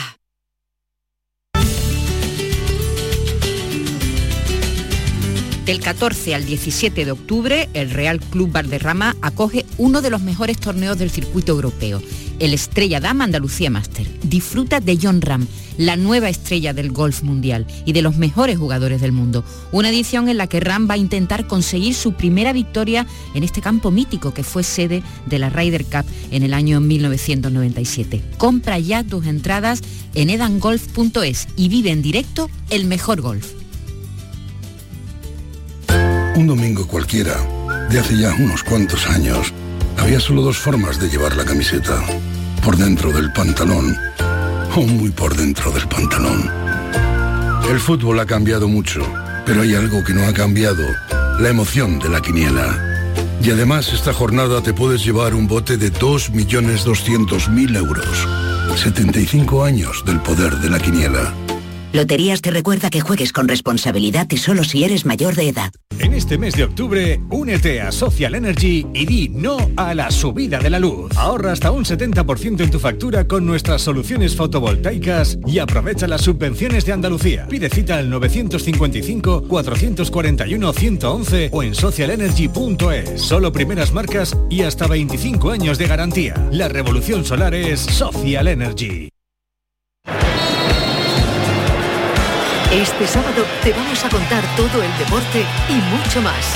[SPEAKER 5] Del 14 al 17 de octubre, el Real Club Valderrama acoge uno de los mejores torneos del circuito europeo, el Estrella Dama Andalucía Master. Disfruta de John Ram, la nueva estrella del golf mundial y de los mejores jugadores del mundo. Una edición en la que Ram va a intentar conseguir su primera victoria en este campo mítico que fue sede de la Ryder Cup en el año 1997. Compra ya tus entradas en edangolf.es y vive en directo el mejor golf.
[SPEAKER 20] Un domingo cualquiera, de hace ya unos cuantos años, había solo dos formas de llevar la camiseta. Por dentro del pantalón o muy por dentro del pantalón. El fútbol ha cambiado mucho, pero hay algo que no ha cambiado, la emoción de la quiniela. Y además esta jornada te puedes llevar un bote de 2.200.000 euros. 75 años del poder de la quiniela.
[SPEAKER 21] Loterías te recuerda que juegues con responsabilidad y solo si eres mayor de edad.
[SPEAKER 22] En este mes de octubre, únete a Social Energy y di no a la subida de la luz. Ahorra hasta un 70% en tu factura con nuestras soluciones fotovoltaicas y aprovecha las subvenciones de Andalucía. Pide cita al 955-441-111 o en socialenergy.es. Solo primeras marcas y hasta 25 años de garantía. La revolución solar es Social Energy.
[SPEAKER 19] Este sábado te vamos a contar todo el deporte y mucho más.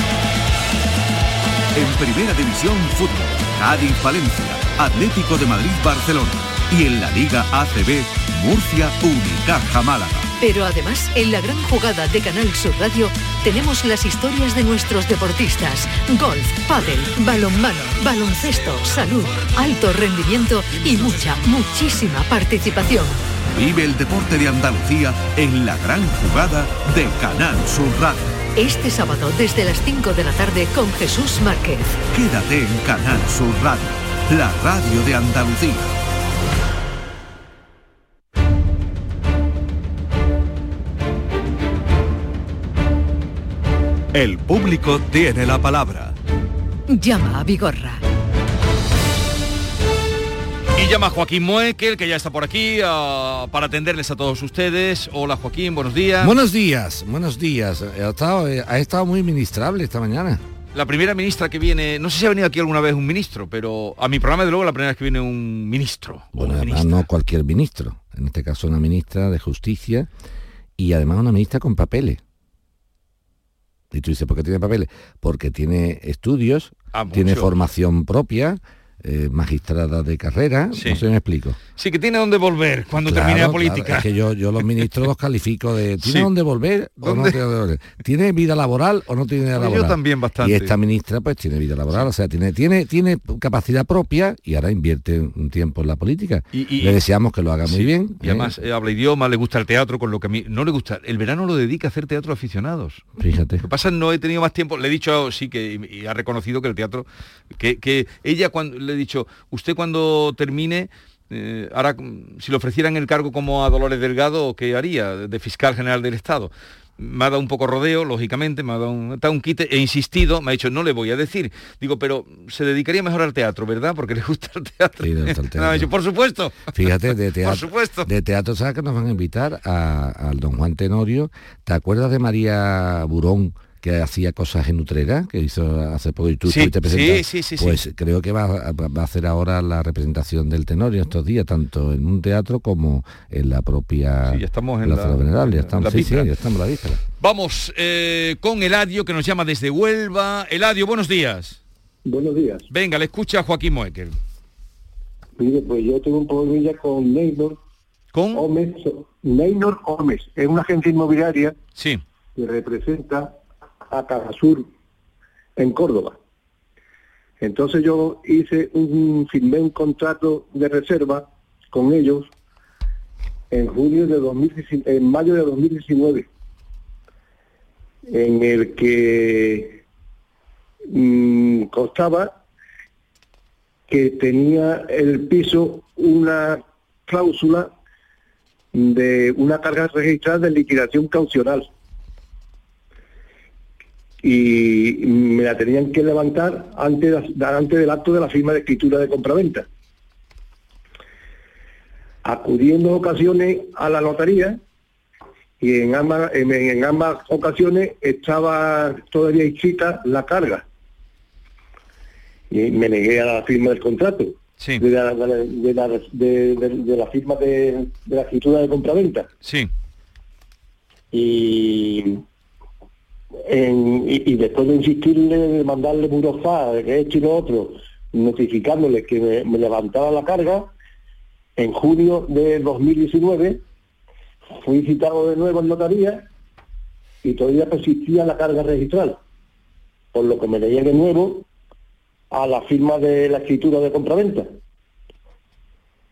[SPEAKER 17] En Primera División Fútbol, Cádiz Valencia, Atlético de Madrid Barcelona y en la Liga ACB, Murcia Unicaja Málaga.
[SPEAKER 19] Pero además, en la gran jugada de Canal Sur Radio tenemos las historias de nuestros deportistas. Golf, pádel, balonmano, baloncesto, salud, alto rendimiento y mucha, muchísima participación.
[SPEAKER 17] Vive el deporte de Andalucía en la gran jugada de Canal Sur Radio.
[SPEAKER 19] Este sábado desde las 5 de la tarde con Jesús Márquez.
[SPEAKER 17] Quédate en Canal Sur Radio, la radio de Andalucía. El público tiene la palabra.
[SPEAKER 19] Llama a Vigorra.
[SPEAKER 2] Llama Joaquín Muekel, que ya está por aquí, ah, para atenderles a todos ustedes. Hola Joaquín, buenos días.
[SPEAKER 23] Buenos días, buenos días. Ha estado, eh, ha estado muy ministrable esta mañana.
[SPEAKER 2] La primera ministra que viene, no sé si ha venido aquí alguna vez un ministro, pero a mi programa de luego la primera vez que viene un ministro.
[SPEAKER 23] Bueno, además no cualquier ministro, en este caso una ministra de Justicia y además una ministra con papeles. Y tú dices, ¿por qué tiene papeles? Porque tiene estudios,
[SPEAKER 2] Ah,
[SPEAKER 23] tiene formación propia, eh, magistrada de carrera,
[SPEAKER 2] Sí.
[SPEAKER 23] no sé si me explico.
[SPEAKER 2] Sí, que tiene dónde volver cuando
[SPEAKER 23] Claro,
[SPEAKER 2] termine la
[SPEAKER 23] claro,
[SPEAKER 2] política.
[SPEAKER 23] es que yo, yo los ministros los califico de ¿tiene
[SPEAKER 2] Sí.
[SPEAKER 23] dónde volver o no tiene dónde volver? ¿Tiene vida laboral o no tiene vida
[SPEAKER 2] Pues yo
[SPEAKER 23] laboral?
[SPEAKER 2] también bastante.
[SPEAKER 23] Y esta ministra pues tiene vida laboral, o sea, tiene, tiene, tiene capacidad propia y ahora invierte un tiempo en la política.
[SPEAKER 2] Y- y-
[SPEAKER 23] Le deseamos que lo haga muy bien.
[SPEAKER 2] Y
[SPEAKER 23] ¿eh?
[SPEAKER 2] además eh, habla idioma, le gusta el teatro, con lo que a mí no le gusta. El verano lo dedica a hacer teatro a aficionados.
[SPEAKER 23] Fíjate.
[SPEAKER 2] Lo que pasa no he tenido más tiempo. Le he dicho, sí, que y, y ha reconocido que el teatro, que, que ella cuando le he dicho, usted cuando termine, eh, hará, si le ofrecieran el cargo como a Dolores Delgado, ¿qué haría? De fiscal general del Estado. Me ha dado un poco rodeo, lógicamente, me ha dado un, un quite, he insistido, me ha dicho, no le voy a decir. Digo, pero se dedicaría mejor al teatro, ¿verdad? Porque le gusta el teatro.
[SPEAKER 23] Sí, le gusta el
[SPEAKER 2] Me ha dicho, por supuesto.
[SPEAKER 23] Fíjate, de teatro,
[SPEAKER 2] supuesto.
[SPEAKER 23] de teatro, ¿sabes que nos van a invitar a- al don Juan Tenorio? ¿Te acuerdas de María Burón? Que hacía cosas en Utrera, que hizo hace poco y tú
[SPEAKER 2] Sí,
[SPEAKER 23] estuviste presentando?
[SPEAKER 2] sí, sí, sí, sí.
[SPEAKER 23] Pues creo que va, a- va a hacer ahora la representación del Tenorio estos días, tanto en un teatro como en la propia
[SPEAKER 2] Sí, ya estamos en
[SPEAKER 23] Plaza
[SPEAKER 2] la-
[SPEAKER 23] Venerable, ya
[SPEAKER 2] en
[SPEAKER 23] estamos,
[SPEAKER 2] la
[SPEAKER 23] sí, ya estamos a la víspera.
[SPEAKER 2] Vamos eh, con Eladio, que nos llama desde Huelva. Eladio, buenos días.
[SPEAKER 24] Buenos días.
[SPEAKER 2] Venga, le escucha Joaquín Moekel.
[SPEAKER 24] Mire, pues yo tengo un problemilla con Neynor.
[SPEAKER 2] ¿Con?
[SPEAKER 24] Gómez, Neynor Gómez. Es una agencia inmobiliaria
[SPEAKER 2] Sí.
[SPEAKER 24] que representa a Cajasur en Córdoba. Entonces yo hice un, firmé un contrato de reserva con ellos en junio de 2019, en mayo de 2019, en el que mm, constaba que tenía el piso una cláusula de una carga registrada de liquidación caucional y me la tenían que levantar antes, de- antes del acto de la firma de escritura de compraventa. Acudí en dos ocasiones a la notaría y en ambas, en, en ambas ocasiones estaba todavía chica la carga. Y me negué a la firma del contrato.
[SPEAKER 2] Sí.
[SPEAKER 24] De, la, de, la, de, de- firma de, de la escritura de compraventa.
[SPEAKER 2] Sí.
[SPEAKER 24] Y, y, después de insistirle, de mandarle burofax, de que esto y lo otro, notificándole que me, levantaba la carga, en junio de 2019 fui citado de nuevo en notaría y todavía persistía la carga registral, por lo que me leía de nuevo a la firma de la escritura de compraventa.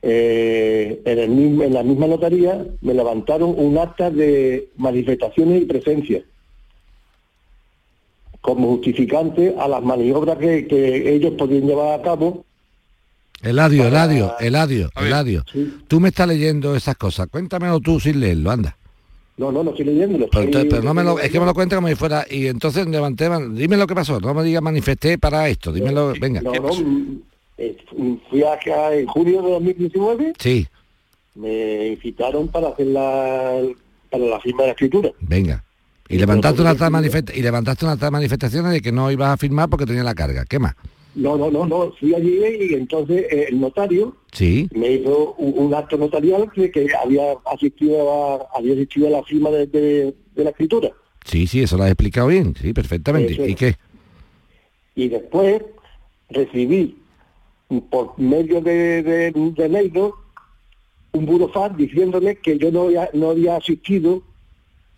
[SPEAKER 24] Eh, en, en la misma notaría me levantaron un acta de manifestaciones y presencia como justificante a las maniobras que, que ellos podían llevar a cabo
[SPEAKER 23] Eladio, Eladio, Eladio, Eladio. Tú me estás leyendo esas cosas. Cuéntamelo tú sin leerlo, anda.
[SPEAKER 24] No, no, no estoy leyéndolo.
[SPEAKER 23] Pero,
[SPEAKER 24] estoy-
[SPEAKER 23] entonces- pero no me lo, es que me lo cuenta como si fuera. Y entonces levanté, dime lo que pasó. No me digas manifesté para esto. Dímelo, venga.
[SPEAKER 24] No, no, mm, eh, fui acá en junio de 2019,
[SPEAKER 23] Sí,
[SPEAKER 24] me incitaron para hacer la, para la firma de la escritura.
[SPEAKER 23] venga. Y levantaste una manifesta- y levantaste una tal manifestaciones de que no ibas a firmar porque tenía la carga. ¿Qué más?
[SPEAKER 24] No, no, no, no, fui allí y entonces eh, el notario
[SPEAKER 23] Sí.
[SPEAKER 24] me hizo un, un acto notarial que, que había asistido a, había asistido a la firma de, de- de la escritura.
[SPEAKER 23] Sí, sí, eso lo has explicado bien. Sí, perfectamente.
[SPEAKER 24] Eso es.
[SPEAKER 23] ¿Y qué?
[SPEAKER 24] Y después recibí por medio de, de, de un burofax diciéndome que yo no había, no había asistido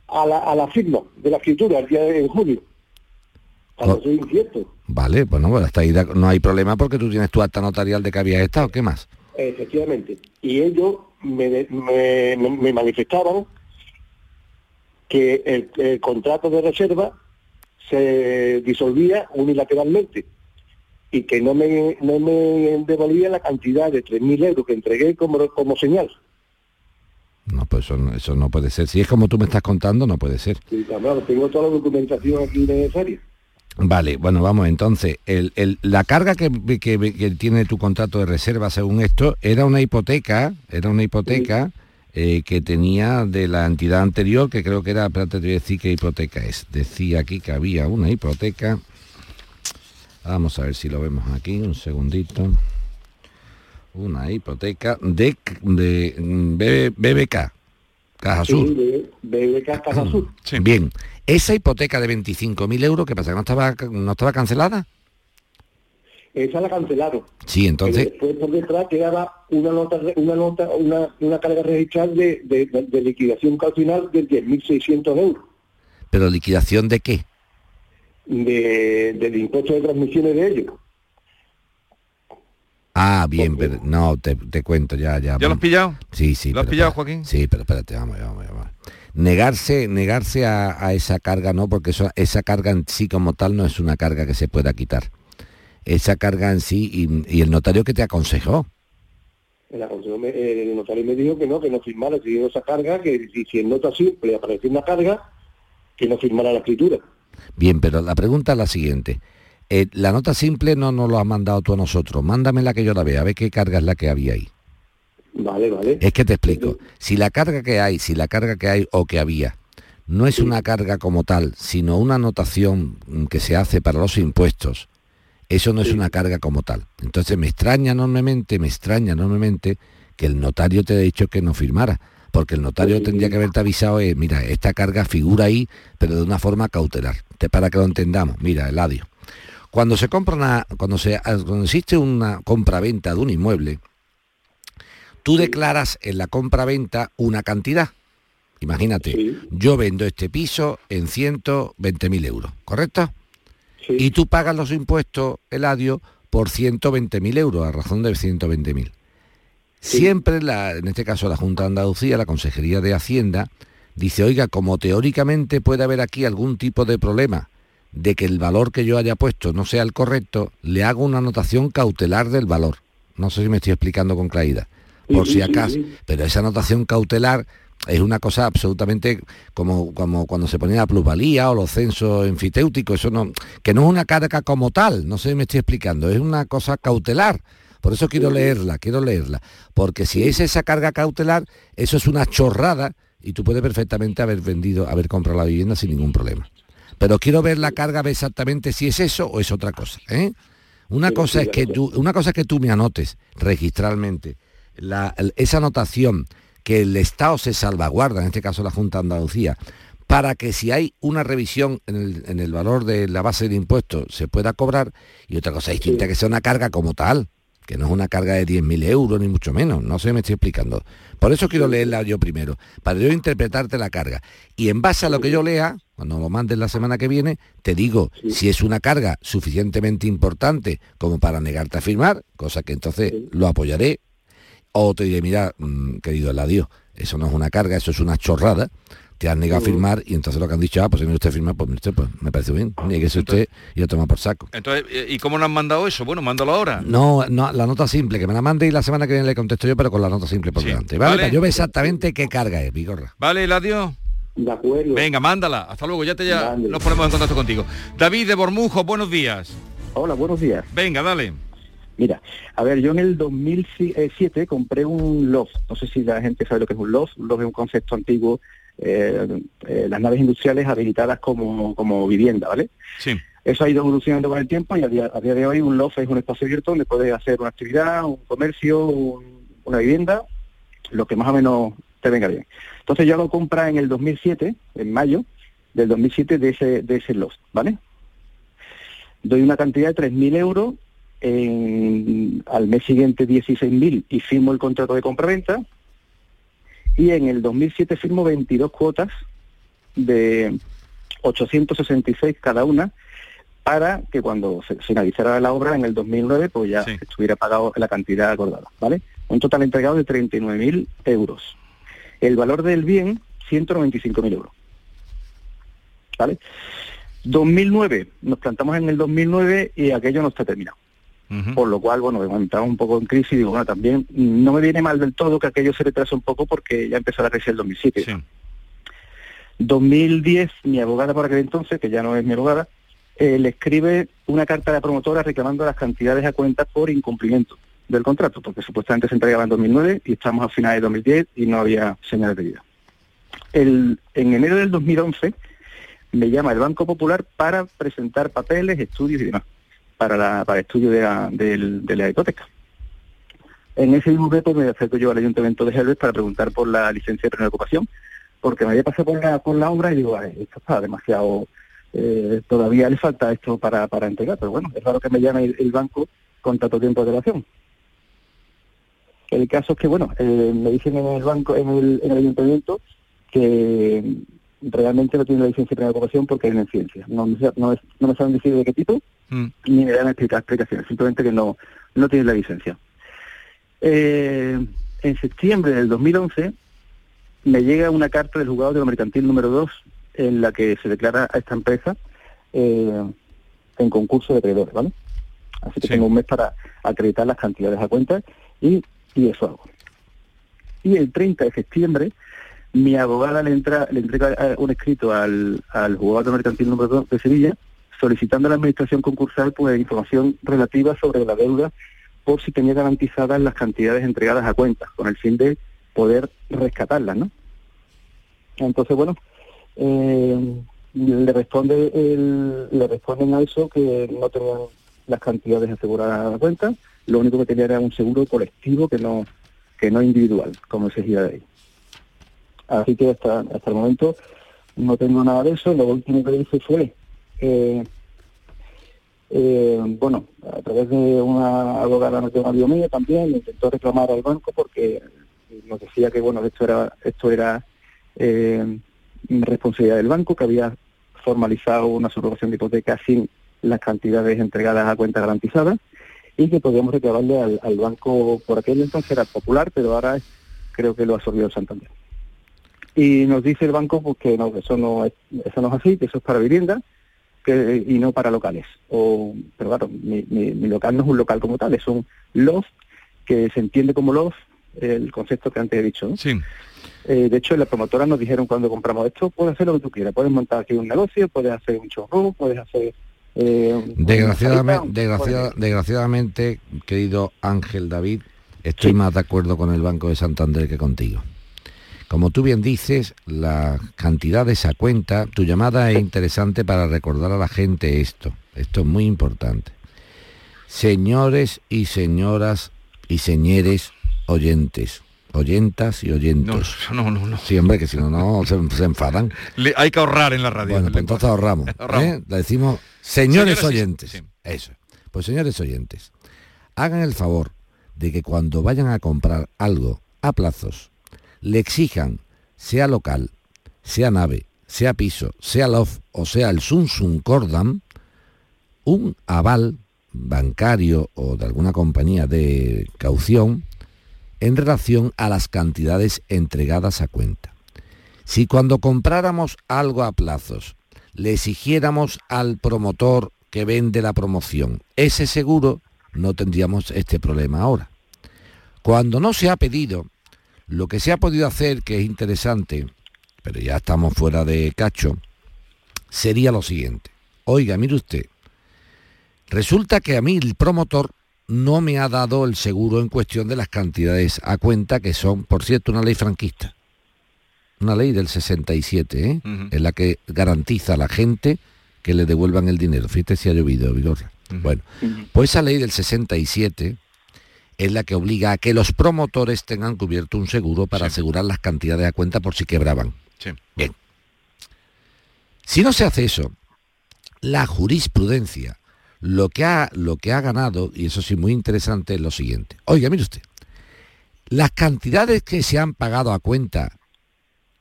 [SPEAKER 24] a la, a la firma de la escritura el día de en junio. Cuando soy incierto.
[SPEAKER 23] Vale, bueno, pues hasta ahí no hay problema porque tú tienes tu acta notarial de que habías estado. ¿Qué más?
[SPEAKER 24] Efectivamente. Y ellos me, me, me- me manifestaban que el, el contrato de reserva se disolvía unilateralmente y que no me, no me devolvía la cantidad de 3.000 euros que entregué como, como señal.
[SPEAKER 23] No, pues eso no, eso no puede ser. Si es como tú me estás contando, no puede ser.
[SPEAKER 24] Y claro, tengo toda la documentación aquí necesaria.
[SPEAKER 23] Vale, bueno, vamos, entonces, el, el- la carga que, que- que tiene tu contrato de reserva, según esto, era una hipoteca, era una hipoteca eh, que tenía de la entidad anterior, que creo que era, espérate, te voy a decir qué hipoteca es. Decía aquí que había una hipoteca. Vamos a ver si lo vemos aquí, un segundito. Una hipoteca de, de mm, BB BBK, Caja Sur.
[SPEAKER 24] Sí, de Caja Sur.
[SPEAKER 23] Bien, esa hipoteca de 25.000 euros, ¿qué pasa? ¿Que no estaba, no estaba cancelada?
[SPEAKER 24] Esa la cancelaron.
[SPEAKER 23] Sí, entonces,
[SPEAKER 24] Pero después por detrás quedaba una nota, una nota, una, una carga registral de, de, de- de liquidación caucional de 10.600 euros
[SPEAKER 23] ¿pero liquidación de qué?
[SPEAKER 24] de, del impuesto de transmisiones de ellos.
[SPEAKER 23] Ah, bien, pero no, te, te cuento, ya, ya.
[SPEAKER 2] ¿Ya lo has pillado?
[SPEAKER 23] Sí, sí.
[SPEAKER 2] ¿Lo has pillado, Joaquín?
[SPEAKER 23] Sí, pero espérate, vamos, vamos, vamos. Negarse, negarse a, a esa carga no, porque eso- esa carga en sí como tal no es una carga que se pueda quitar. Esa carga en sí y, y el notario que te aconsejó.
[SPEAKER 24] El, aconsejó me- el notario me dijo que no, que no firmara, si dio esa carga, que si, si en nota simple aparecía una carga, que no firmara la escritura.
[SPEAKER 23] Bien, pero la pregunta es la siguiente. Eh, la nota simple no nos lo has mandado tú a nosotros. Mándamela que yo la vea, a ver qué carga es la que había ahí.
[SPEAKER 24] Vale, vale.
[SPEAKER 23] Es que te explico. Si la carga que hay, si la carga que hay o que había, no es una carga como tal, sino una anotación mm, que se hace para los impuestos, eso no es una carga como tal. Entonces me extraña enormemente, me extraña enormemente que el notario te haya dicho que no firmara. Porque el notario tendría que haberte avisado, eh, mira, esta carga figura ahí, pero de una forma cautelar. Te- para que lo entendamos. Mira, Eladio. Cuando se compra una, cuando se cuando existe una compra-venta de un inmueble, tú declaras en la compra-venta una cantidad. Imagínate, yo vendo este piso en 120.000 euros, ¿correcto? Y tú pagas los impuestos, Eladio, por 120.000 euros, a razón de 120.000. Siempre, la, en este caso la Junta de Andalucía, la Consejería de Hacienda, dice, oiga, como teóricamente puede haber aquí algún tipo de problema de que el valor que yo haya puesto no sea el correcto, le hago una anotación cautelar del valor. No sé si me estoy explicando con claridad. Por
[SPEAKER 24] Sí,
[SPEAKER 23] si acaso.
[SPEAKER 24] sí.
[SPEAKER 23] Pero esa anotación cautelar es una cosa absolutamente como, como cuando se ponía la plusvalía o los censos enfiteuticos, eso no, que no es una carga como tal, no sé si me estoy explicando, es una cosa cautelar. Por eso quiero leerla, quiero leerla. Porque si es esa carga cautelar, eso es una chorrada y tú puedes perfectamente haber vendido, haber comprado la vivienda sin ningún problema. Pero quiero ver la carga ver exactamente si es eso o es otra cosa. ¿eh? Una, cosa es que tú, una cosa es que tú me anotes registralmente la- esa anotación que el Estado se salvaguarda, en este caso la Junta de Andalucía, para que si hay una revisión en el, en el valor de la base del impuesto se pueda cobrar y otra cosa distinta que sea una carga como tal, que no es una carga de 10.000 euros ni mucho menos, no sé, me estoy explicando. Por eso quiero leerla yo primero, para yo interpretarte la carga. Y en base a lo que yo lea, cuando lo mandes la semana que viene, te digo si es una carga suficientemente importante como para negarte a firmar, cosa que entonces lo apoyaré, o te diré, mira, mm, querido Eladio, eso no es una carga, eso es una chorrada, te han negado a firmar y entonces lo que han dicho, ah, pues si no usted firma, pues, usted, pues me parece bien, nieguese usted y lo toma por saco.
[SPEAKER 2] Entonces, eh, ¿y cómo nos han mandado eso? Bueno, mándalo ahora.
[SPEAKER 23] No, no, la nota simple, que me la mande y la semana que viene le contesto yo, pero con la nota simple por delante. ¿vale?
[SPEAKER 2] Vale.
[SPEAKER 23] Para yo ver exactamente qué carga es, Vigorra.
[SPEAKER 2] ¿Vale, Eladio?
[SPEAKER 24] De acuerdo.
[SPEAKER 2] Venga, mándala. Hasta luego, ya te ya nos ponemos en contacto contigo. David de Bormujo, buenos días.
[SPEAKER 25] Hola, buenos días.
[SPEAKER 2] Venga, dale.
[SPEAKER 25] Mira, a ver, yo en el 2007 compré un loft. No sé si la gente sabe lo que es un loft. Un loft es un concepto antiguo. Eh, eh, las naves industriales habilitadas como, como vivienda, ¿vale?
[SPEAKER 2] Sí.
[SPEAKER 25] Eso ha ido evolucionando con el tiempo y a día, a día de hoy un loft es un espacio abierto donde puedes hacer una actividad, un comercio, un- una vivienda, lo que más o menos te venga bien. Entonces yo hago compra en el 2007, en mayo del 2007 de ese, de ese loft, ¿vale? Doy una cantidad de 3.000 euros, en- al mes siguiente 16.000 y firmo el contrato de compraventa y en el 2007 firmo 22 cuotas de 866 cada una para que cuando se finalizara la obra en el 2009 pues ya estuviera pagado la cantidad acordada, ¿vale? Un total entregado de 39.000 euros. El valor del bien, 195.000 euros. ¿Vale? 2009, nos plantamos en el 2009 y aquello no está terminado. Por lo cual, bueno, entrado un poco en crisis y digo, bueno, también no me viene mal del todo que aquello se retrase un poco porque ya empezó la crisis el 2007. 2010, mi abogada por aquel entonces, que ya no es mi abogada, eh, le escribe una carta a la promotora reclamando las cantidades a cuenta por incumplimiento del contrato, porque supuestamente se entregaba en 2009 y estamos a finales de 2010 y no había señales de vida. El, en enero del 2011 me llama el Banco Popular para presentar papeles, estudios y demás para, la, para el estudio de la, del- de la hipoteca. En ese mismo momento me acerco yo al Ayuntamiento de Gelbes para preguntar por la licencia de primera ocupación, porque me había pasado por la, por la obra y digo, "Ay, esto está demasiado, eh, todavía le falta esto para, entregar, pero bueno, es raro que me llame el, el banco con tanto tiempo de relación. El caso es que, bueno, eh, me dicen en el banco, en el, en el ayuntamiento, que realmente no tiene la licencia de primera ocupación porque hay una ciencia. No, no, es- no me saben decir de qué tipo, ni me dan explica- explicaciones, simplemente que no, no tiene la licencia. Eh, en septiembre del 2011 me llega una carta del juzgado de lo mercantil número 2 en la que se declara a esta empresa eh, en concurso de acreedores, ¿vale? Así que tengo un mes para acreditar las cantidades a cuenta y, y eso hago. Y el 30 de septiembre mi abogada le, entrega eh, un escrito al, al juzgado mercantil número 2 de Sevilla solicitando a la administración concursal pues información relativa sobre la deuda por si tenía garantizadas las cantidades entregadas a cuenta, con el fin de poder rescatarlas, ¿no? Entonces, bueno, eh, le responde le responden a eso que no tenían las cantidades aseguradas a cuenta, lo único que tenía era un seguro colectivo que no que no individual, como exigía de ahí. Así que hasta, hasta el momento no tengo nada de eso. Lo último que hice fue, eh, eh, bueno, a través de una abogada de un mío también, intentó reclamar al banco porque nos decía que, bueno, esto era, esto era eh, responsabilidad del banco, que había formalizado una subrogación de hipoteca sin las cantidades entregadas a cuenta garantizadas y que podíamos reclamarle al, banco por aquel entonces era popular, pero ahora creo que lo absorbió el Santander. Y nos dice el banco pues, que no, que eso no es, eso no es así, que eso es para vivienda que, y no para locales. O, pero claro, mi, mi- mi local no es un local como tal, es un loft que se entiende como loft, el concepto que antes he dicho. ¿no?
[SPEAKER 2] Sí.
[SPEAKER 25] Eh, de hecho, las promotoras nos dijeron cuando compramos esto, puedes hacer lo que tú quieras, puedes montar aquí un negocio, puedes hacer un showroom, puedes hacer... eh,
[SPEAKER 23] Desgraciadamente,
[SPEAKER 25] un-
[SPEAKER 23] desgraciada- desgraciadamente, querido Ángel David, estoy más de acuerdo con el Banco de Santander que contigo. Como tú bien dices, la cantidad de esa cuenta, tu llamada es interesante para recordar a la gente esto. Esto es muy importante. Señores y señoras y señores oyentes, oyentas y oyentos.
[SPEAKER 2] No, no, no.
[SPEAKER 23] Sí, hombre, que si no, no se, se enfadan.
[SPEAKER 2] Le- hay que ahorrar en la radio.
[SPEAKER 23] Bueno, pues entonces ahorramos.
[SPEAKER 2] Ahorramos.
[SPEAKER 23] ¿eh? Le decimos, señores, oyentes.
[SPEAKER 2] sí.
[SPEAKER 23] Eso. Pues señores oyentes, hagan el favor de que cuando vayan a comprar algo a plazos, le exijan, sea local, sea nave, sea piso, sea loft o sea el Samsung Cordam, un aval bancario o de alguna compañía de caución en relación a las cantidades entregadas a cuenta. Si cuando compráramos algo a plazos le exigiéramos al promotor que vende la promoción ese seguro, no tendríamos este problema ahora. Cuando no se ha pedido, lo que se ha podido hacer, que es interesante, pero ya estamos fuera de cacho, sería lo siguiente. Oiga, mire usted, resulta que a mí el promotor no me ha dado el seguro en cuestión de las cantidades a cuenta, que son, por cierto, una ley franquista. Una ley del 67, ¿eh?
[SPEAKER 2] Ujú.
[SPEAKER 23] es la que garantiza a la gente que le devuelvan el dinero. Fíjate si ha llovido, Vigorra. Bueno, pues esa ley del 67 es la que obliga a que los promotores tengan cubierto un seguro para asegurar las cantidades a cuenta por si quebraban.
[SPEAKER 2] Sí.
[SPEAKER 23] Bien. Si no se hace eso, la jurisprudencia lo que ha, lo que ha ganado, y eso sí muy interesante, es lo siguiente. Oiga, mire usted, las cantidades que se han pagado a cuenta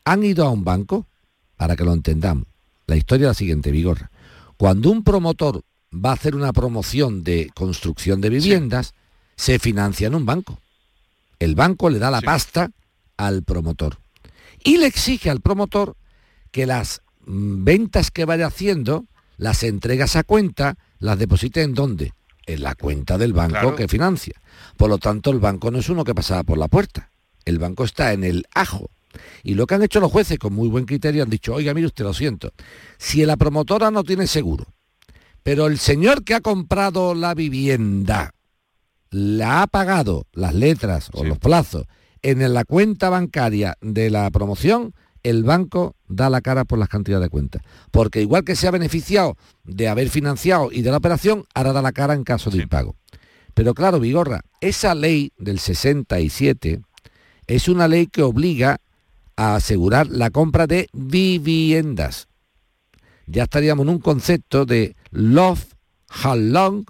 [SPEAKER 23] han ido a un banco, para que lo entendamos. La historia es la siguiente, Vigorra. Cuando un promotor va a hacer una promoción de construcción de viviendas, se financia en un banco. El banco le da la pasta al promotor y le exige al promotor que las mm, ventas que vaya haciendo, las entregas a cuenta, las deposite en dónde? En la cuenta del banco
[SPEAKER 2] Claro.
[SPEAKER 23] que financia. Por lo tanto, el banco no es uno que pasaba por la puerta. El banco está en el ajo. Y lo que han hecho los jueces con muy buen criterio han dicho, oiga, mire usted, lo siento, si la promotora no tiene seguro, pero el señor que ha comprado la vivienda la ha pagado las letras o los plazos en la cuenta bancaria de la promoción, el banco da la cara por las cantidades de cuentas. Porque igual que se ha beneficiado de haber financiado y de la operación, ahora da la cara en caso de impago. Pero claro, Vigorra, esa ley del 67 es una ley que obliga a asegurar la compra de viviendas. Ya estaríamos en un concepto de loft, how long,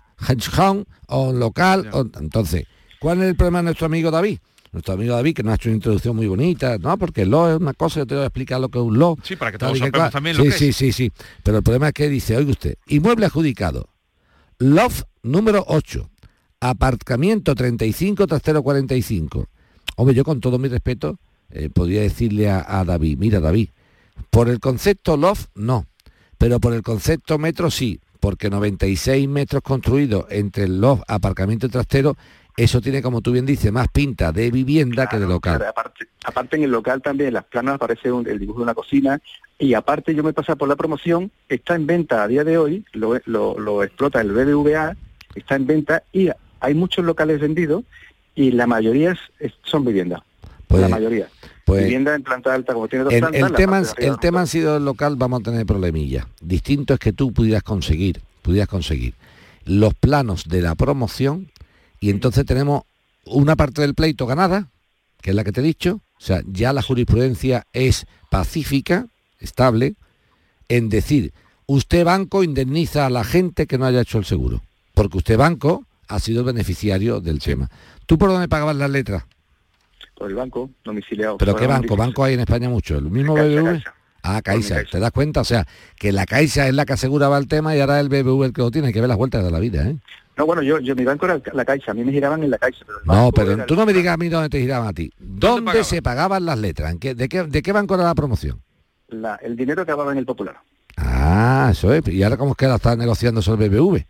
[SPEAKER 23] home o local. o- entonces, ¿cuál es el problema de nuestro amigo David? Nuestro amigo David, que nos ha hecho una introducción muy bonita, no, porque el law es una cosa, yo te voy a explicar lo que es un law.
[SPEAKER 2] Sí, para que todos sepamos también lo
[SPEAKER 23] sí,
[SPEAKER 2] que
[SPEAKER 23] sí,
[SPEAKER 2] es.
[SPEAKER 23] sí, sí. Pero el problema es que dice, oiga usted, inmueble adjudicado, loft número 8, aparcamiento 35 trastero 45. Hombre, yo con todo mi respeto eh, podría decirle a, a David, mira David, por el concepto loft no, pero por el concepto metro sí, porque 96 metros construidos entre el loft, aparcamiento y trastero, eso tiene, como tú bien dices, más pinta de vivienda que de local.
[SPEAKER 25] Claro, aparte, aparte en el local también, en las planas aparece un- el dibujo de una cocina y aparte yo me pasé por la promoción, está en venta a día de hoy, lo, lo- lo explota el BBVA, está en venta y hay muchos locales vendidos y la mayoría es- son viviendas.
[SPEAKER 23] Pues-
[SPEAKER 25] la mayoría.
[SPEAKER 23] Pues-
[SPEAKER 25] Vivienda en planta alta, como tiene dos
[SPEAKER 23] El,
[SPEAKER 25] plantas.
[SPEAKER 23] el tema, el tema han sido el local, vamos a tener problemillas. Distinto es que tú pudieras conseguir, pudieras conseguir los planos de la promoción y entonces tenemos una parte del pleito ganada, que es la que te he dicho, o sea, ya la jurisprudencia es pacífica, estable, en decir, usted banco indemniza a la gente que no haya hecho el seguro, porque usted banco ha sido el beneficiario del tema. ¿Tú por dónde pagabas las letras?
[SPEAKER 25] Por el banco, domiciliado.
[SPEAKER 23] ¿Pero qué banco? ¿Banco hay en España mucho? ¿El mismo
[SPEAKER 25] Caixa,
[SPEAKER 23] BBV?
[SPEAKER 25] Caixa.
[SPEAKER 23] Ah, Caixa. ¿Te das cuenta? O sea, que la Caixa es la que aseguraba el tema y ahora el BBV el que lo tiene. Hay que ver las vueltas de la vida, ¿eh?
[SPEAKER 25] No, bueno, yo, yo mi banco era la Caixa, a mí me giraban en la Caixa. Pero
[SPEAKER 23] No, pero tú no me digas a mí dónde te giraban a ti. ¿Dónde, se pagaban las letras? ¿En qué- de, qué, ¿De qué banco era la promoción?
[SPEAKER 25] la- el dinero acababa en el Popular.
[SPEAKER 23] Ah, eso es. ¿Y ahora cómo es que la estás negociando sobre el BBV?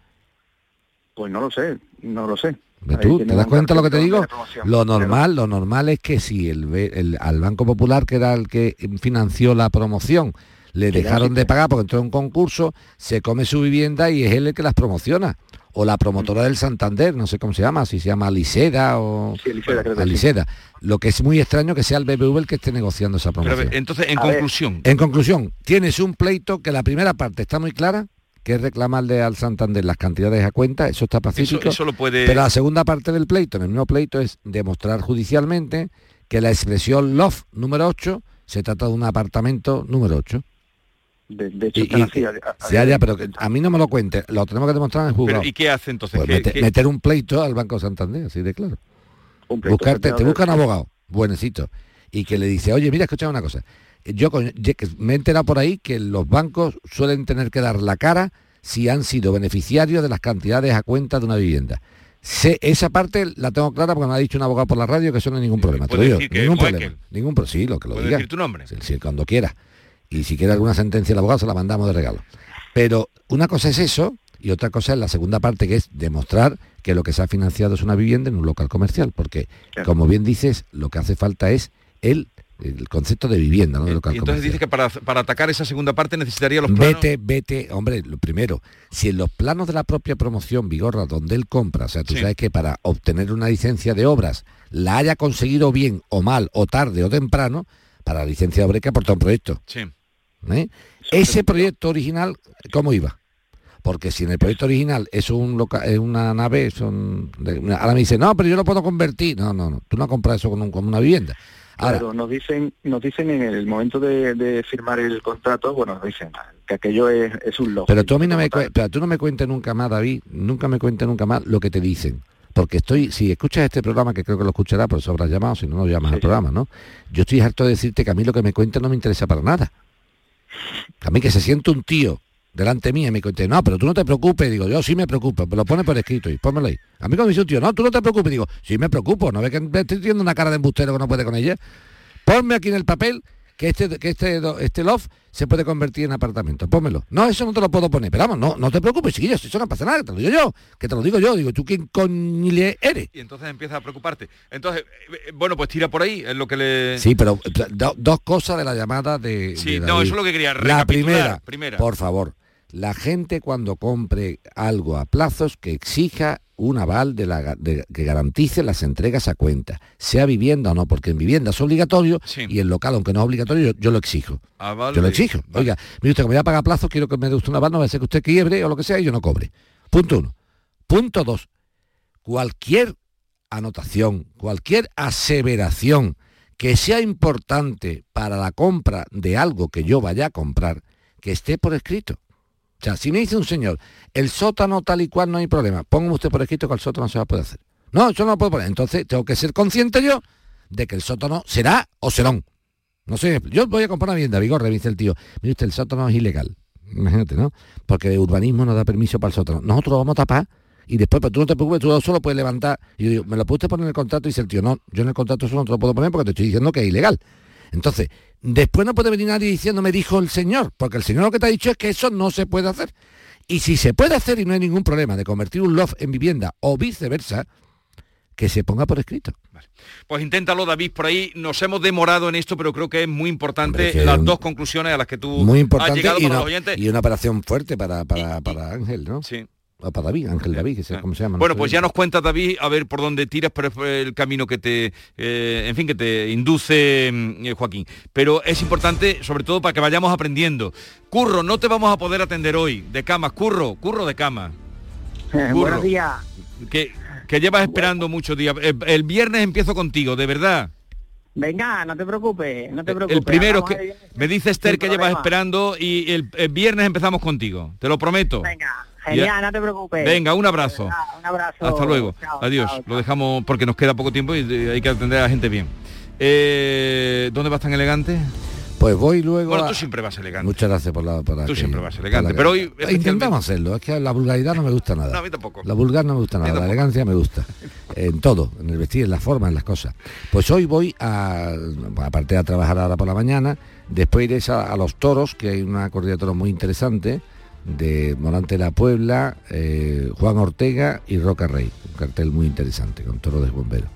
[SPEAKER 25] Pues no lo sé, no lo sé.
[SPEAKER 23] ¿Te das cuenta lo que te digo? Lo normal, lo normal es que si el, al Banco Popular, que era el que financió la promoción, Le dejaron de pagar porque entró en un concurso, se come su vivienda y es él el que las promociona. O la promotora del Santander, no sé cómo se llama, si se llama Liseda o...
[SPEAKER 24] Sí, Aliseda, creo que sí.
[SPEAKER 23] Aliseda. Lo que es muy extraño que sea el BBV el que esté negociando esa promoción.
[SPEAKER 2] entonces, en
[SPEAKER 24] A ver.
[SPEAKER 2] conclusión,
[SPEAKER 23] En conclusión, tienes un pleito que la primera parte está muy clara, que es reclamarle al Santander las cantidades a cuenta, eso está pacífico.
[SPEAKER 2] eso lo puede...
[SPEAKER 23] Pero la segunda parte del pleito, en el mismo pleito, es demostrar judicialmente que la expresión love número 8 se trata de un apartamento número 8.
[SPEAKER 24] De, de hecho,
[SPEAKER 23] Y,
[SPEAKER 24] están
[SPEAKER 23] y-
[SPEAKER 24] así. a- a-
[SPEAKER 23] ya, ya, pero que a mí no me lo cuente, lo tenemos que demostrar en el juzgado.
[SPEAKER 2] Pero, ¿Y qué hace entonces?
[SPEAKER 23] Pues
[SPEAKER 2] ¿Qué-
[SPEAKER 23] mete-
[SPEAKER 2] qué-
[SPEAKER 23] meter un pleito al Banco Santander, así de claro.
[SPEAKER 24] un pleito
[SPEAKER 23] Buscarte, te
[SPEAKER 24] cerrado.
[SPEAKER 23] busca un abogado, buenecito, y que le dice, oye, mira, escucha una cosa. Yo me he enterado por ahí que los bancos suelen tener que dar la cara si han sido beneficiarios de las cantidades a cuenta de una vivienda. Esa parte la tengo clara porque me ha dicho un abogado por la radio que eso no hay ningún problema. Te lo digo, ningún problema. Ningún pro- sí, lo que lo
[SPEAKER 2] ¿Puedes
[SPEAKER 23] diga.
[SPEAKER 2] decir tu nombre?
[SPEAKER 23] Sí, sí, cuando quiera. Y si quiere alguna sentencia el abogado se la mandamos de regalo. Pero una cosa es eso y otra cosa es la segunda parte que es demostrar que lo que se ha financiado es una vivienda en un local comercial. Porque, como bien dices, lo que hace falta es el, el concepto de vivienda, no de local
[SPEAKER 2] y entonces dice que para, para atacar esa segunda parte necesitaría los planos.
[SPEAKER 23] Vete, vete, hombre, lo primero, si en los planos de la propia promoción Vigorra, donde él compra, o sea, tú
[SPEAKER 2] Sí.
[SPEAKER 23] sabes que para obtener una licencia de obras la haya conseguido bien o mal, o tarde o temprano, para la licencia de obra hay que aportar un proyecto.
[SPEAKER 2] Sí.
[SPEAKER 23] ¿eh? Ese proyecto original, ¿cómo iba? Porque si en el proyecto original es, un loca- es una nave, son ahora me dice, no, pero yo lo puedo convertir. No, no, no, tú no compras eso con, un- con una vivienda. Ahora,
[SPEAKER 24] Claro, nos dicen, nos dicen en el momento de, de firmar el contrato, bueno, nos dicen que aquello es, es un logo.
[SPEAKER 23] Pero tú a mí no me pero tú no me cuentes nunca más, David, nunca me cuentes nunca más lo que te dicen. Porque estoy, si escuchas este programa, que creo que lo escucharás, por eso habrás llamado, si no, no llamas al programa, ¿no? Yo estoy harto de decirte que a mí lo que me cuentas no me interesa para nada. A mí que se siente un tío delante mía y me cuente, no, pero tú no te preocupes, digo, yo sí me preocupo, pero lo pone por escrito y pónmelo ahí. A mí cuando me dice un tío, no, tú no te preocupes, digo, sí me preocupo, no ves que me estoy teniendo una cara de embustero que no puede con ella. Ponme aquí en el papel que este, que este, este loft se puede convertir en apartamento. Pónmelo. No, eso no te lo puedo poner. Pero vamos, no, no te preocupes, chiquillos, eso no pasa nada, que te lo digo yo, que te lo digo yo. Digo, ¿tú quién coño eres?
[SPEAKER 2] Y entonces empieza a preocuparte. Entonces, eh, eh, bueno, pues tira por ahí, es lo que le...
[SPEAKER 23] Sí, pero do- dos cosas de la llamada de...
[SPEAKER 2] Sí,
[SPEAKER 23] de
[SPEAKER 2] no, eso es lo que quería,
[SPEAKER 23] La primera,
[SPEAKER 2] primera.
[SPEAKER 23] por favor, la gente cuando compre algo a plazos que exija un aval de la, ga- de- que garantice las entregas a cuenta, sea vivienda o no, porque en vivienda es obligatorio
[SPEAKER 2] Sí.
[SPEAKER 23] y en local, aunque no es obligatorio, yo, yo lo exijo.
[SPEAKER 2] Ah, vale.
[SPEAKER 23] Yo lo exijo. Oiga, mire usted, como voy a pagar plazos, quiero que me dé usted una aval, no va a ser que usted quiebre o lo que sea y yo no cobre. Punto uno. Punto dos. Cualquier anotación, cualquier aseveración que sea importante para la compra de algo que yo vaya a comprar, que esté por escrito. O sea, si me dice un señor, el sótano tal y cual no hay problema, póngame usted por escrito que el sótano se va a poder hacer. No, eso no lo puedo poner. Entonces tengo que ser consciente yo de que el sótano será o serón. No sé, yo voy a comprar una vivienda, Vigorre, me dice el tío, mire usted, el sótano es ilegal. Imagínate, ¿no? Porque de urbanismo no da permiso para el sótano. Nosotros lo vamos a tapar y después, pero tú no te preocupes, tú solo puedes levantar. Y yo digo, ¿me lo puede usted poner en el contrato? Y dice el tío, no, yo en el contrato eso no te lo puedo poner porque te estoy diciendo que es ilegal. Entonces, después no puede venir nadie diciendo, me dijo el señor, porque el señor lo que te ha dicho es que eso no se puede hacer. Y si se puede hacer y no hay ningún problema de convertir un loft en vivienda o viceversa, que se ponga por escrito.
[SPEAKER 2] Pues inténtalo, David, por ahí nos hemos demorado en esto, pero creo que es muy importante
[SPEAKER 23] Hombre,
[SPEAKER 2] las
[SPEAKER 23] un-
[SPEAKER 2] dos conclusiones a las que tú
[SPEAKER 23] Muy
[SPEAKER 2] has
[SPEAKER 23] importante
[SPEAKER 2] llegado
[SPEAKER 23] y
[SPEAKER 2] para
[SPEAKER 23] una,
[SPEAKER 2] los oyentes.
[SPEAKER 23] y una operación fuerte para, para, para Ángel, ¿no?
[SPEAKER 2] Sí.
[SPEAKER 23] O para David, Ángel David, que sé cómo se llama. no
[SPEAKER 2] Bueno,
[SPEAKER 23] sé
[SPEAKER 2] pues
[SPEAKER 23] bien.
[SPEAKER 2] ya nos cuenta David a ver por dónde tiras, pero es el camino que te, eh, en fin, que te induce mm, eh, Joaquín. Pero es importante, sobre todo, para que vayamos aprendiendo. Curro, no te vamos a poder atender hoy de camas. Curro, curro de cama. Curro,
[SPEAKER 26] Buenos días.
[SPEAKER 2] Que, que llevas esperando muchos días. El, el viernes empiezo contigo, de verdad.
[SPEAKER 26] Venga, no te preocupes, no te preocupes.
[SPEAKER 2] El primero es que me dice Esther que llevas esperando y el, el viernes empezamos contigo. Te lo prometo.
[SPEAKER 26] Venga, genial,
[SPEAKER 2] Ya.
[SPEAKER 26] no te preocupes.
[SPEAKER 2] Venga, un abrazo.
[SPEAKER 26] Un abrazo.
[SPEAKER 2] Hasta luego.
[SPEAKER 26] Chao,
[SPEAKER 2] Adiós.
[SPEAKER 26] chao,
[SPEAKER 2] Lo dejamos porque nos queda poco tiempo y eh, hay que atender a la gente bien. Eh, ¿Dónde vas tan elegante?
[SPEAKER 23] Pues voy luego
[SPEAKER 2] Bueno,
[SPEAKER 23] a-
[SPEAKER 2] tú siempre vas elegante.
[SPEAKER 23] Muchas gracias por la... Por la
[SPEAKER 2] Tú
[SPEAKER 23] que-
[SPEAKER 2] siempre vas elegante,
[SPEAKER 23] la
[SPEAKER 2] pero hoy especialmente-
[SPEAKER 23] Intentamos hacerlo, es que la vulgaridad no me gusta nada.
[SPEAKER 2] No, a mí tampoco.
[SPEAKER 23] La vulgar no me gusta nada, la elegancia me gusta. En todo, en el vestir, en la forma, en las cosas. Pues hoy voy a, aparte de trabajar ahora por la mañana, después iré a, a Los Toros, que hay una corrida de toros muy interesante, de Morante la Puebla, eh, Juan Ortega y Roca Rey. Un cartel muy interesante, con toros de bombero.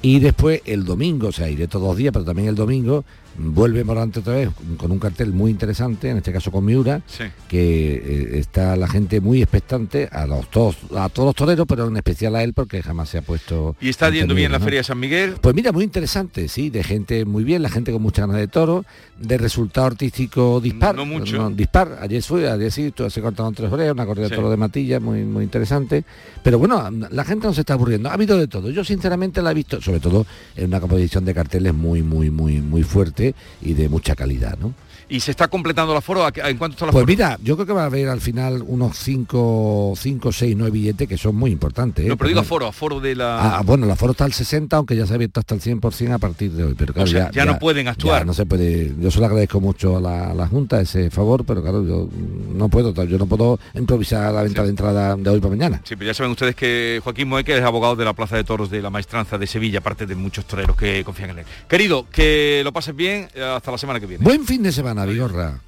[SPEAKER 23] Y después el domingo, o sea, iré todos los días, pero también el domingo vuelve Morante otra vez con un cartel muy interesante, en este caso con Miura, que eh, está la gente muy expectante a los todos, a todos los toreros, pero en especial a él porque jamás se ha puesto.
[SPEAKER 2] ¿Y está yendo bien la
[SPEAKER 23] ¿no?
[SPEAKER 2] Feria de San Miguel?
[SPEAKER 23] Pues mira, muy interesante, sí, de gente muy bien, la gente con muchas ganas de toro, de resultado artístico dispar.
[SPEAKER 2] No mucho.
[SPEAKER 23] dispar, ayer fue, ayer sí, se cortaron tres orejas, una corrida
[SPEAKER 2] Sí.
[SPEAKER 23] de toro de matilla, muy, muy interesante. Pero bueno, la gente no se está aburriendo. Ha habido de todo. Yo sinceramente la he visto, sobre todo en una composición de carteles muy, muy, muy, muy fuerte y de mucha calidad, ¿no?
[SPEAKER 2] ¿Y se está completando el aforo? ¿A- a- ¿En cuánto está el
[SPEAKER 23] Pues mira, yo creo que va a haber al final unos 5, 5, 6, 9 billetes que son muy importantes. ¿eh?
[SPEAKER 2] No, pero digo aforo, aforo de la...
[SPEAKER 23] Ah, bueno, el aforo está al 60, aunque ya se ha abierto hasta el 100% a partir de hoy. Pero claro,
[SPEAKER 2] sea, ya no pueden actuar.
[SPEAKER 23] ya no se puede. Yo se lo agradezco mucho a la, a la Junta ese favor, pero claro, yo no puedo, yo no puedo improvisar la venta de entrada de hoy para mañana.
[SPEAKER 2] Sí, pero ya saben ustedes que Joaquín Moeque es abogado de la Plaza de Toros de la Maestranza de Sevilla, aparte de muchos toreros que confían en él. Querido, que lo pases bien eh, hasta la semana que viene.
[SPEAKER 23] Buen fin de semana, Vigorra.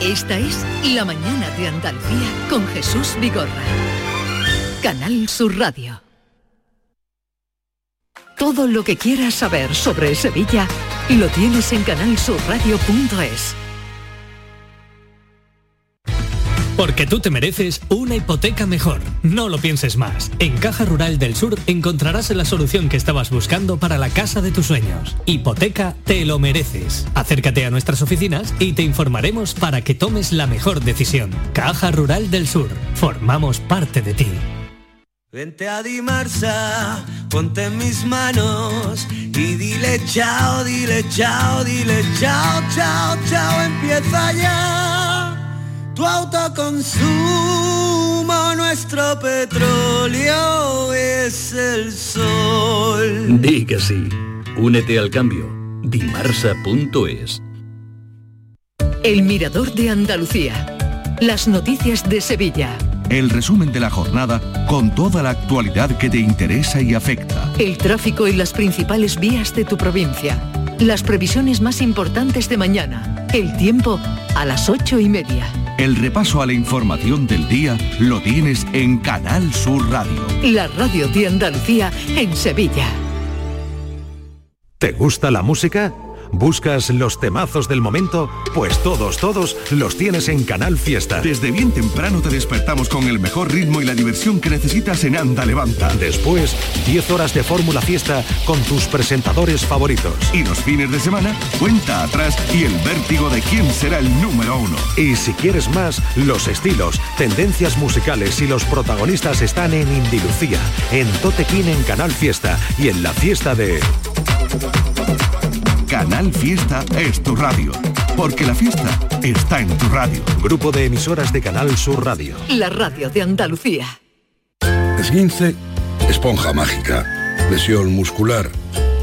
[SPEAKER 19] Esta es La Mañana de Andalucía con Jesús Vigorra. Canal Sur Radio. Todo lo que quieras saber sobre Sevilla lo tienes en canalsurradio.es.
[SPEAKER 27] Porque tú te mereces una hipoteca mejor. No lo pienses más. En Caja Rural del Sur encontrarás la solución que estabas buscando para la casa de tus sueños. Hipoteca te lo mereces. Acércate a nuestras oficinas y te informaremos para que tomes la mejor decisión. Caja Rural del Sur. Formamos parte de ti.
[SPEAKER 28] Vente a Dimarsa, ponte mis manos y dile chao, dile chao, dile chao, chao, chao, empieza ya. Tu autoconsumo, nuestro petróleo es el sol.
[SPEAKER 29] Di que sí. Únete al cambio. Dimarsa.es.
[SPEAKER 19] El Mirador de Andalucía. Las noticias de Sevilla.
[SPEAKER 17] El resumen de la jornada con toda la actualidad que te interesa y afecta.
[SPEAKER 19] El tráfico y las principales vías de tu provincia. Las previsiones más importantes de mañana. El tiempo a las ocho y media.
[SPEAKER 17] El repaso a la información del día lo tienes en Canal Sur Radio.
[SPEAKER 19] La radio de Andalucía en Sevilla.
[SPEAKER 18] ¿Te gusta la música? ¿Buscas los temazos del momento? Pues todos, todos los tienes en Canal Fiesta.
[SPEAKER 17] Desde bien temprano te despertamos con el mejor ritmo y la diversión que necesitas en Anda Levanta.
[SPEAKER 18] Después, 10 horas de Fórmula Fiesta con tus presentadores favoritos.
[SPEAKER 17] Y los fines de semana, cuenta atrás y el vértigo de quién será el número uno.
[SPEAKER 18] Y si quieres más, los estilos, tendencias musicales y los protagonistas están en Indilucía, en Totequín en Canal Fiesta y en la fiesta de...
[SPEAKER 17] Canal Fiesta es tu radio. Porque la fiesta está en tu radio.
[SPEAKER 18] Grupo de emisoras de Canal Sur Radio.
[SPEAKER 19] La radio de Andalucía.
[SPEAKER 20] Esguince, esponja mágica. Lesión muscular,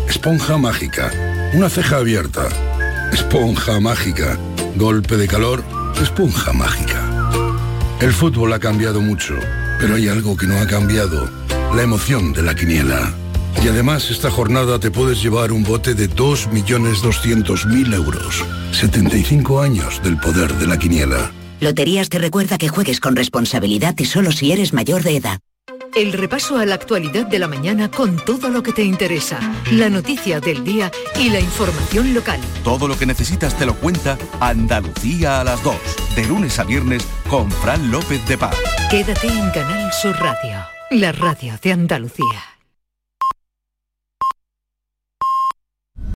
[SPEAKER 20] esponja mágica. Una ceja abierta, esponja mágica. Golpe de calor, esponja mágica. El fútbol ha cambiado mucho, pero hay algo que no ha cambiado. La emoción de la quiniela. Y además esta jornada te puedes llevar un bote de 2.200.000 euros. 75 años del poder de la quiniela.
[SPEAKER 21] Loterías te recuerda que juegues con responsabilidad y solo si eres mayor de edad.
[SPEAKER 19] El repaso a la actualidad de la mañana con todo lo que te interesa, la noticia del día y la información local.
[SPEAKER 17] Todo lo que necesitas te lo cuenta Andalucía a las 2, de lunes a viernes con Fran López de Paz.
[SPEAKER 19] Quédate en Canal Sur Radio, la radio de Andalucía.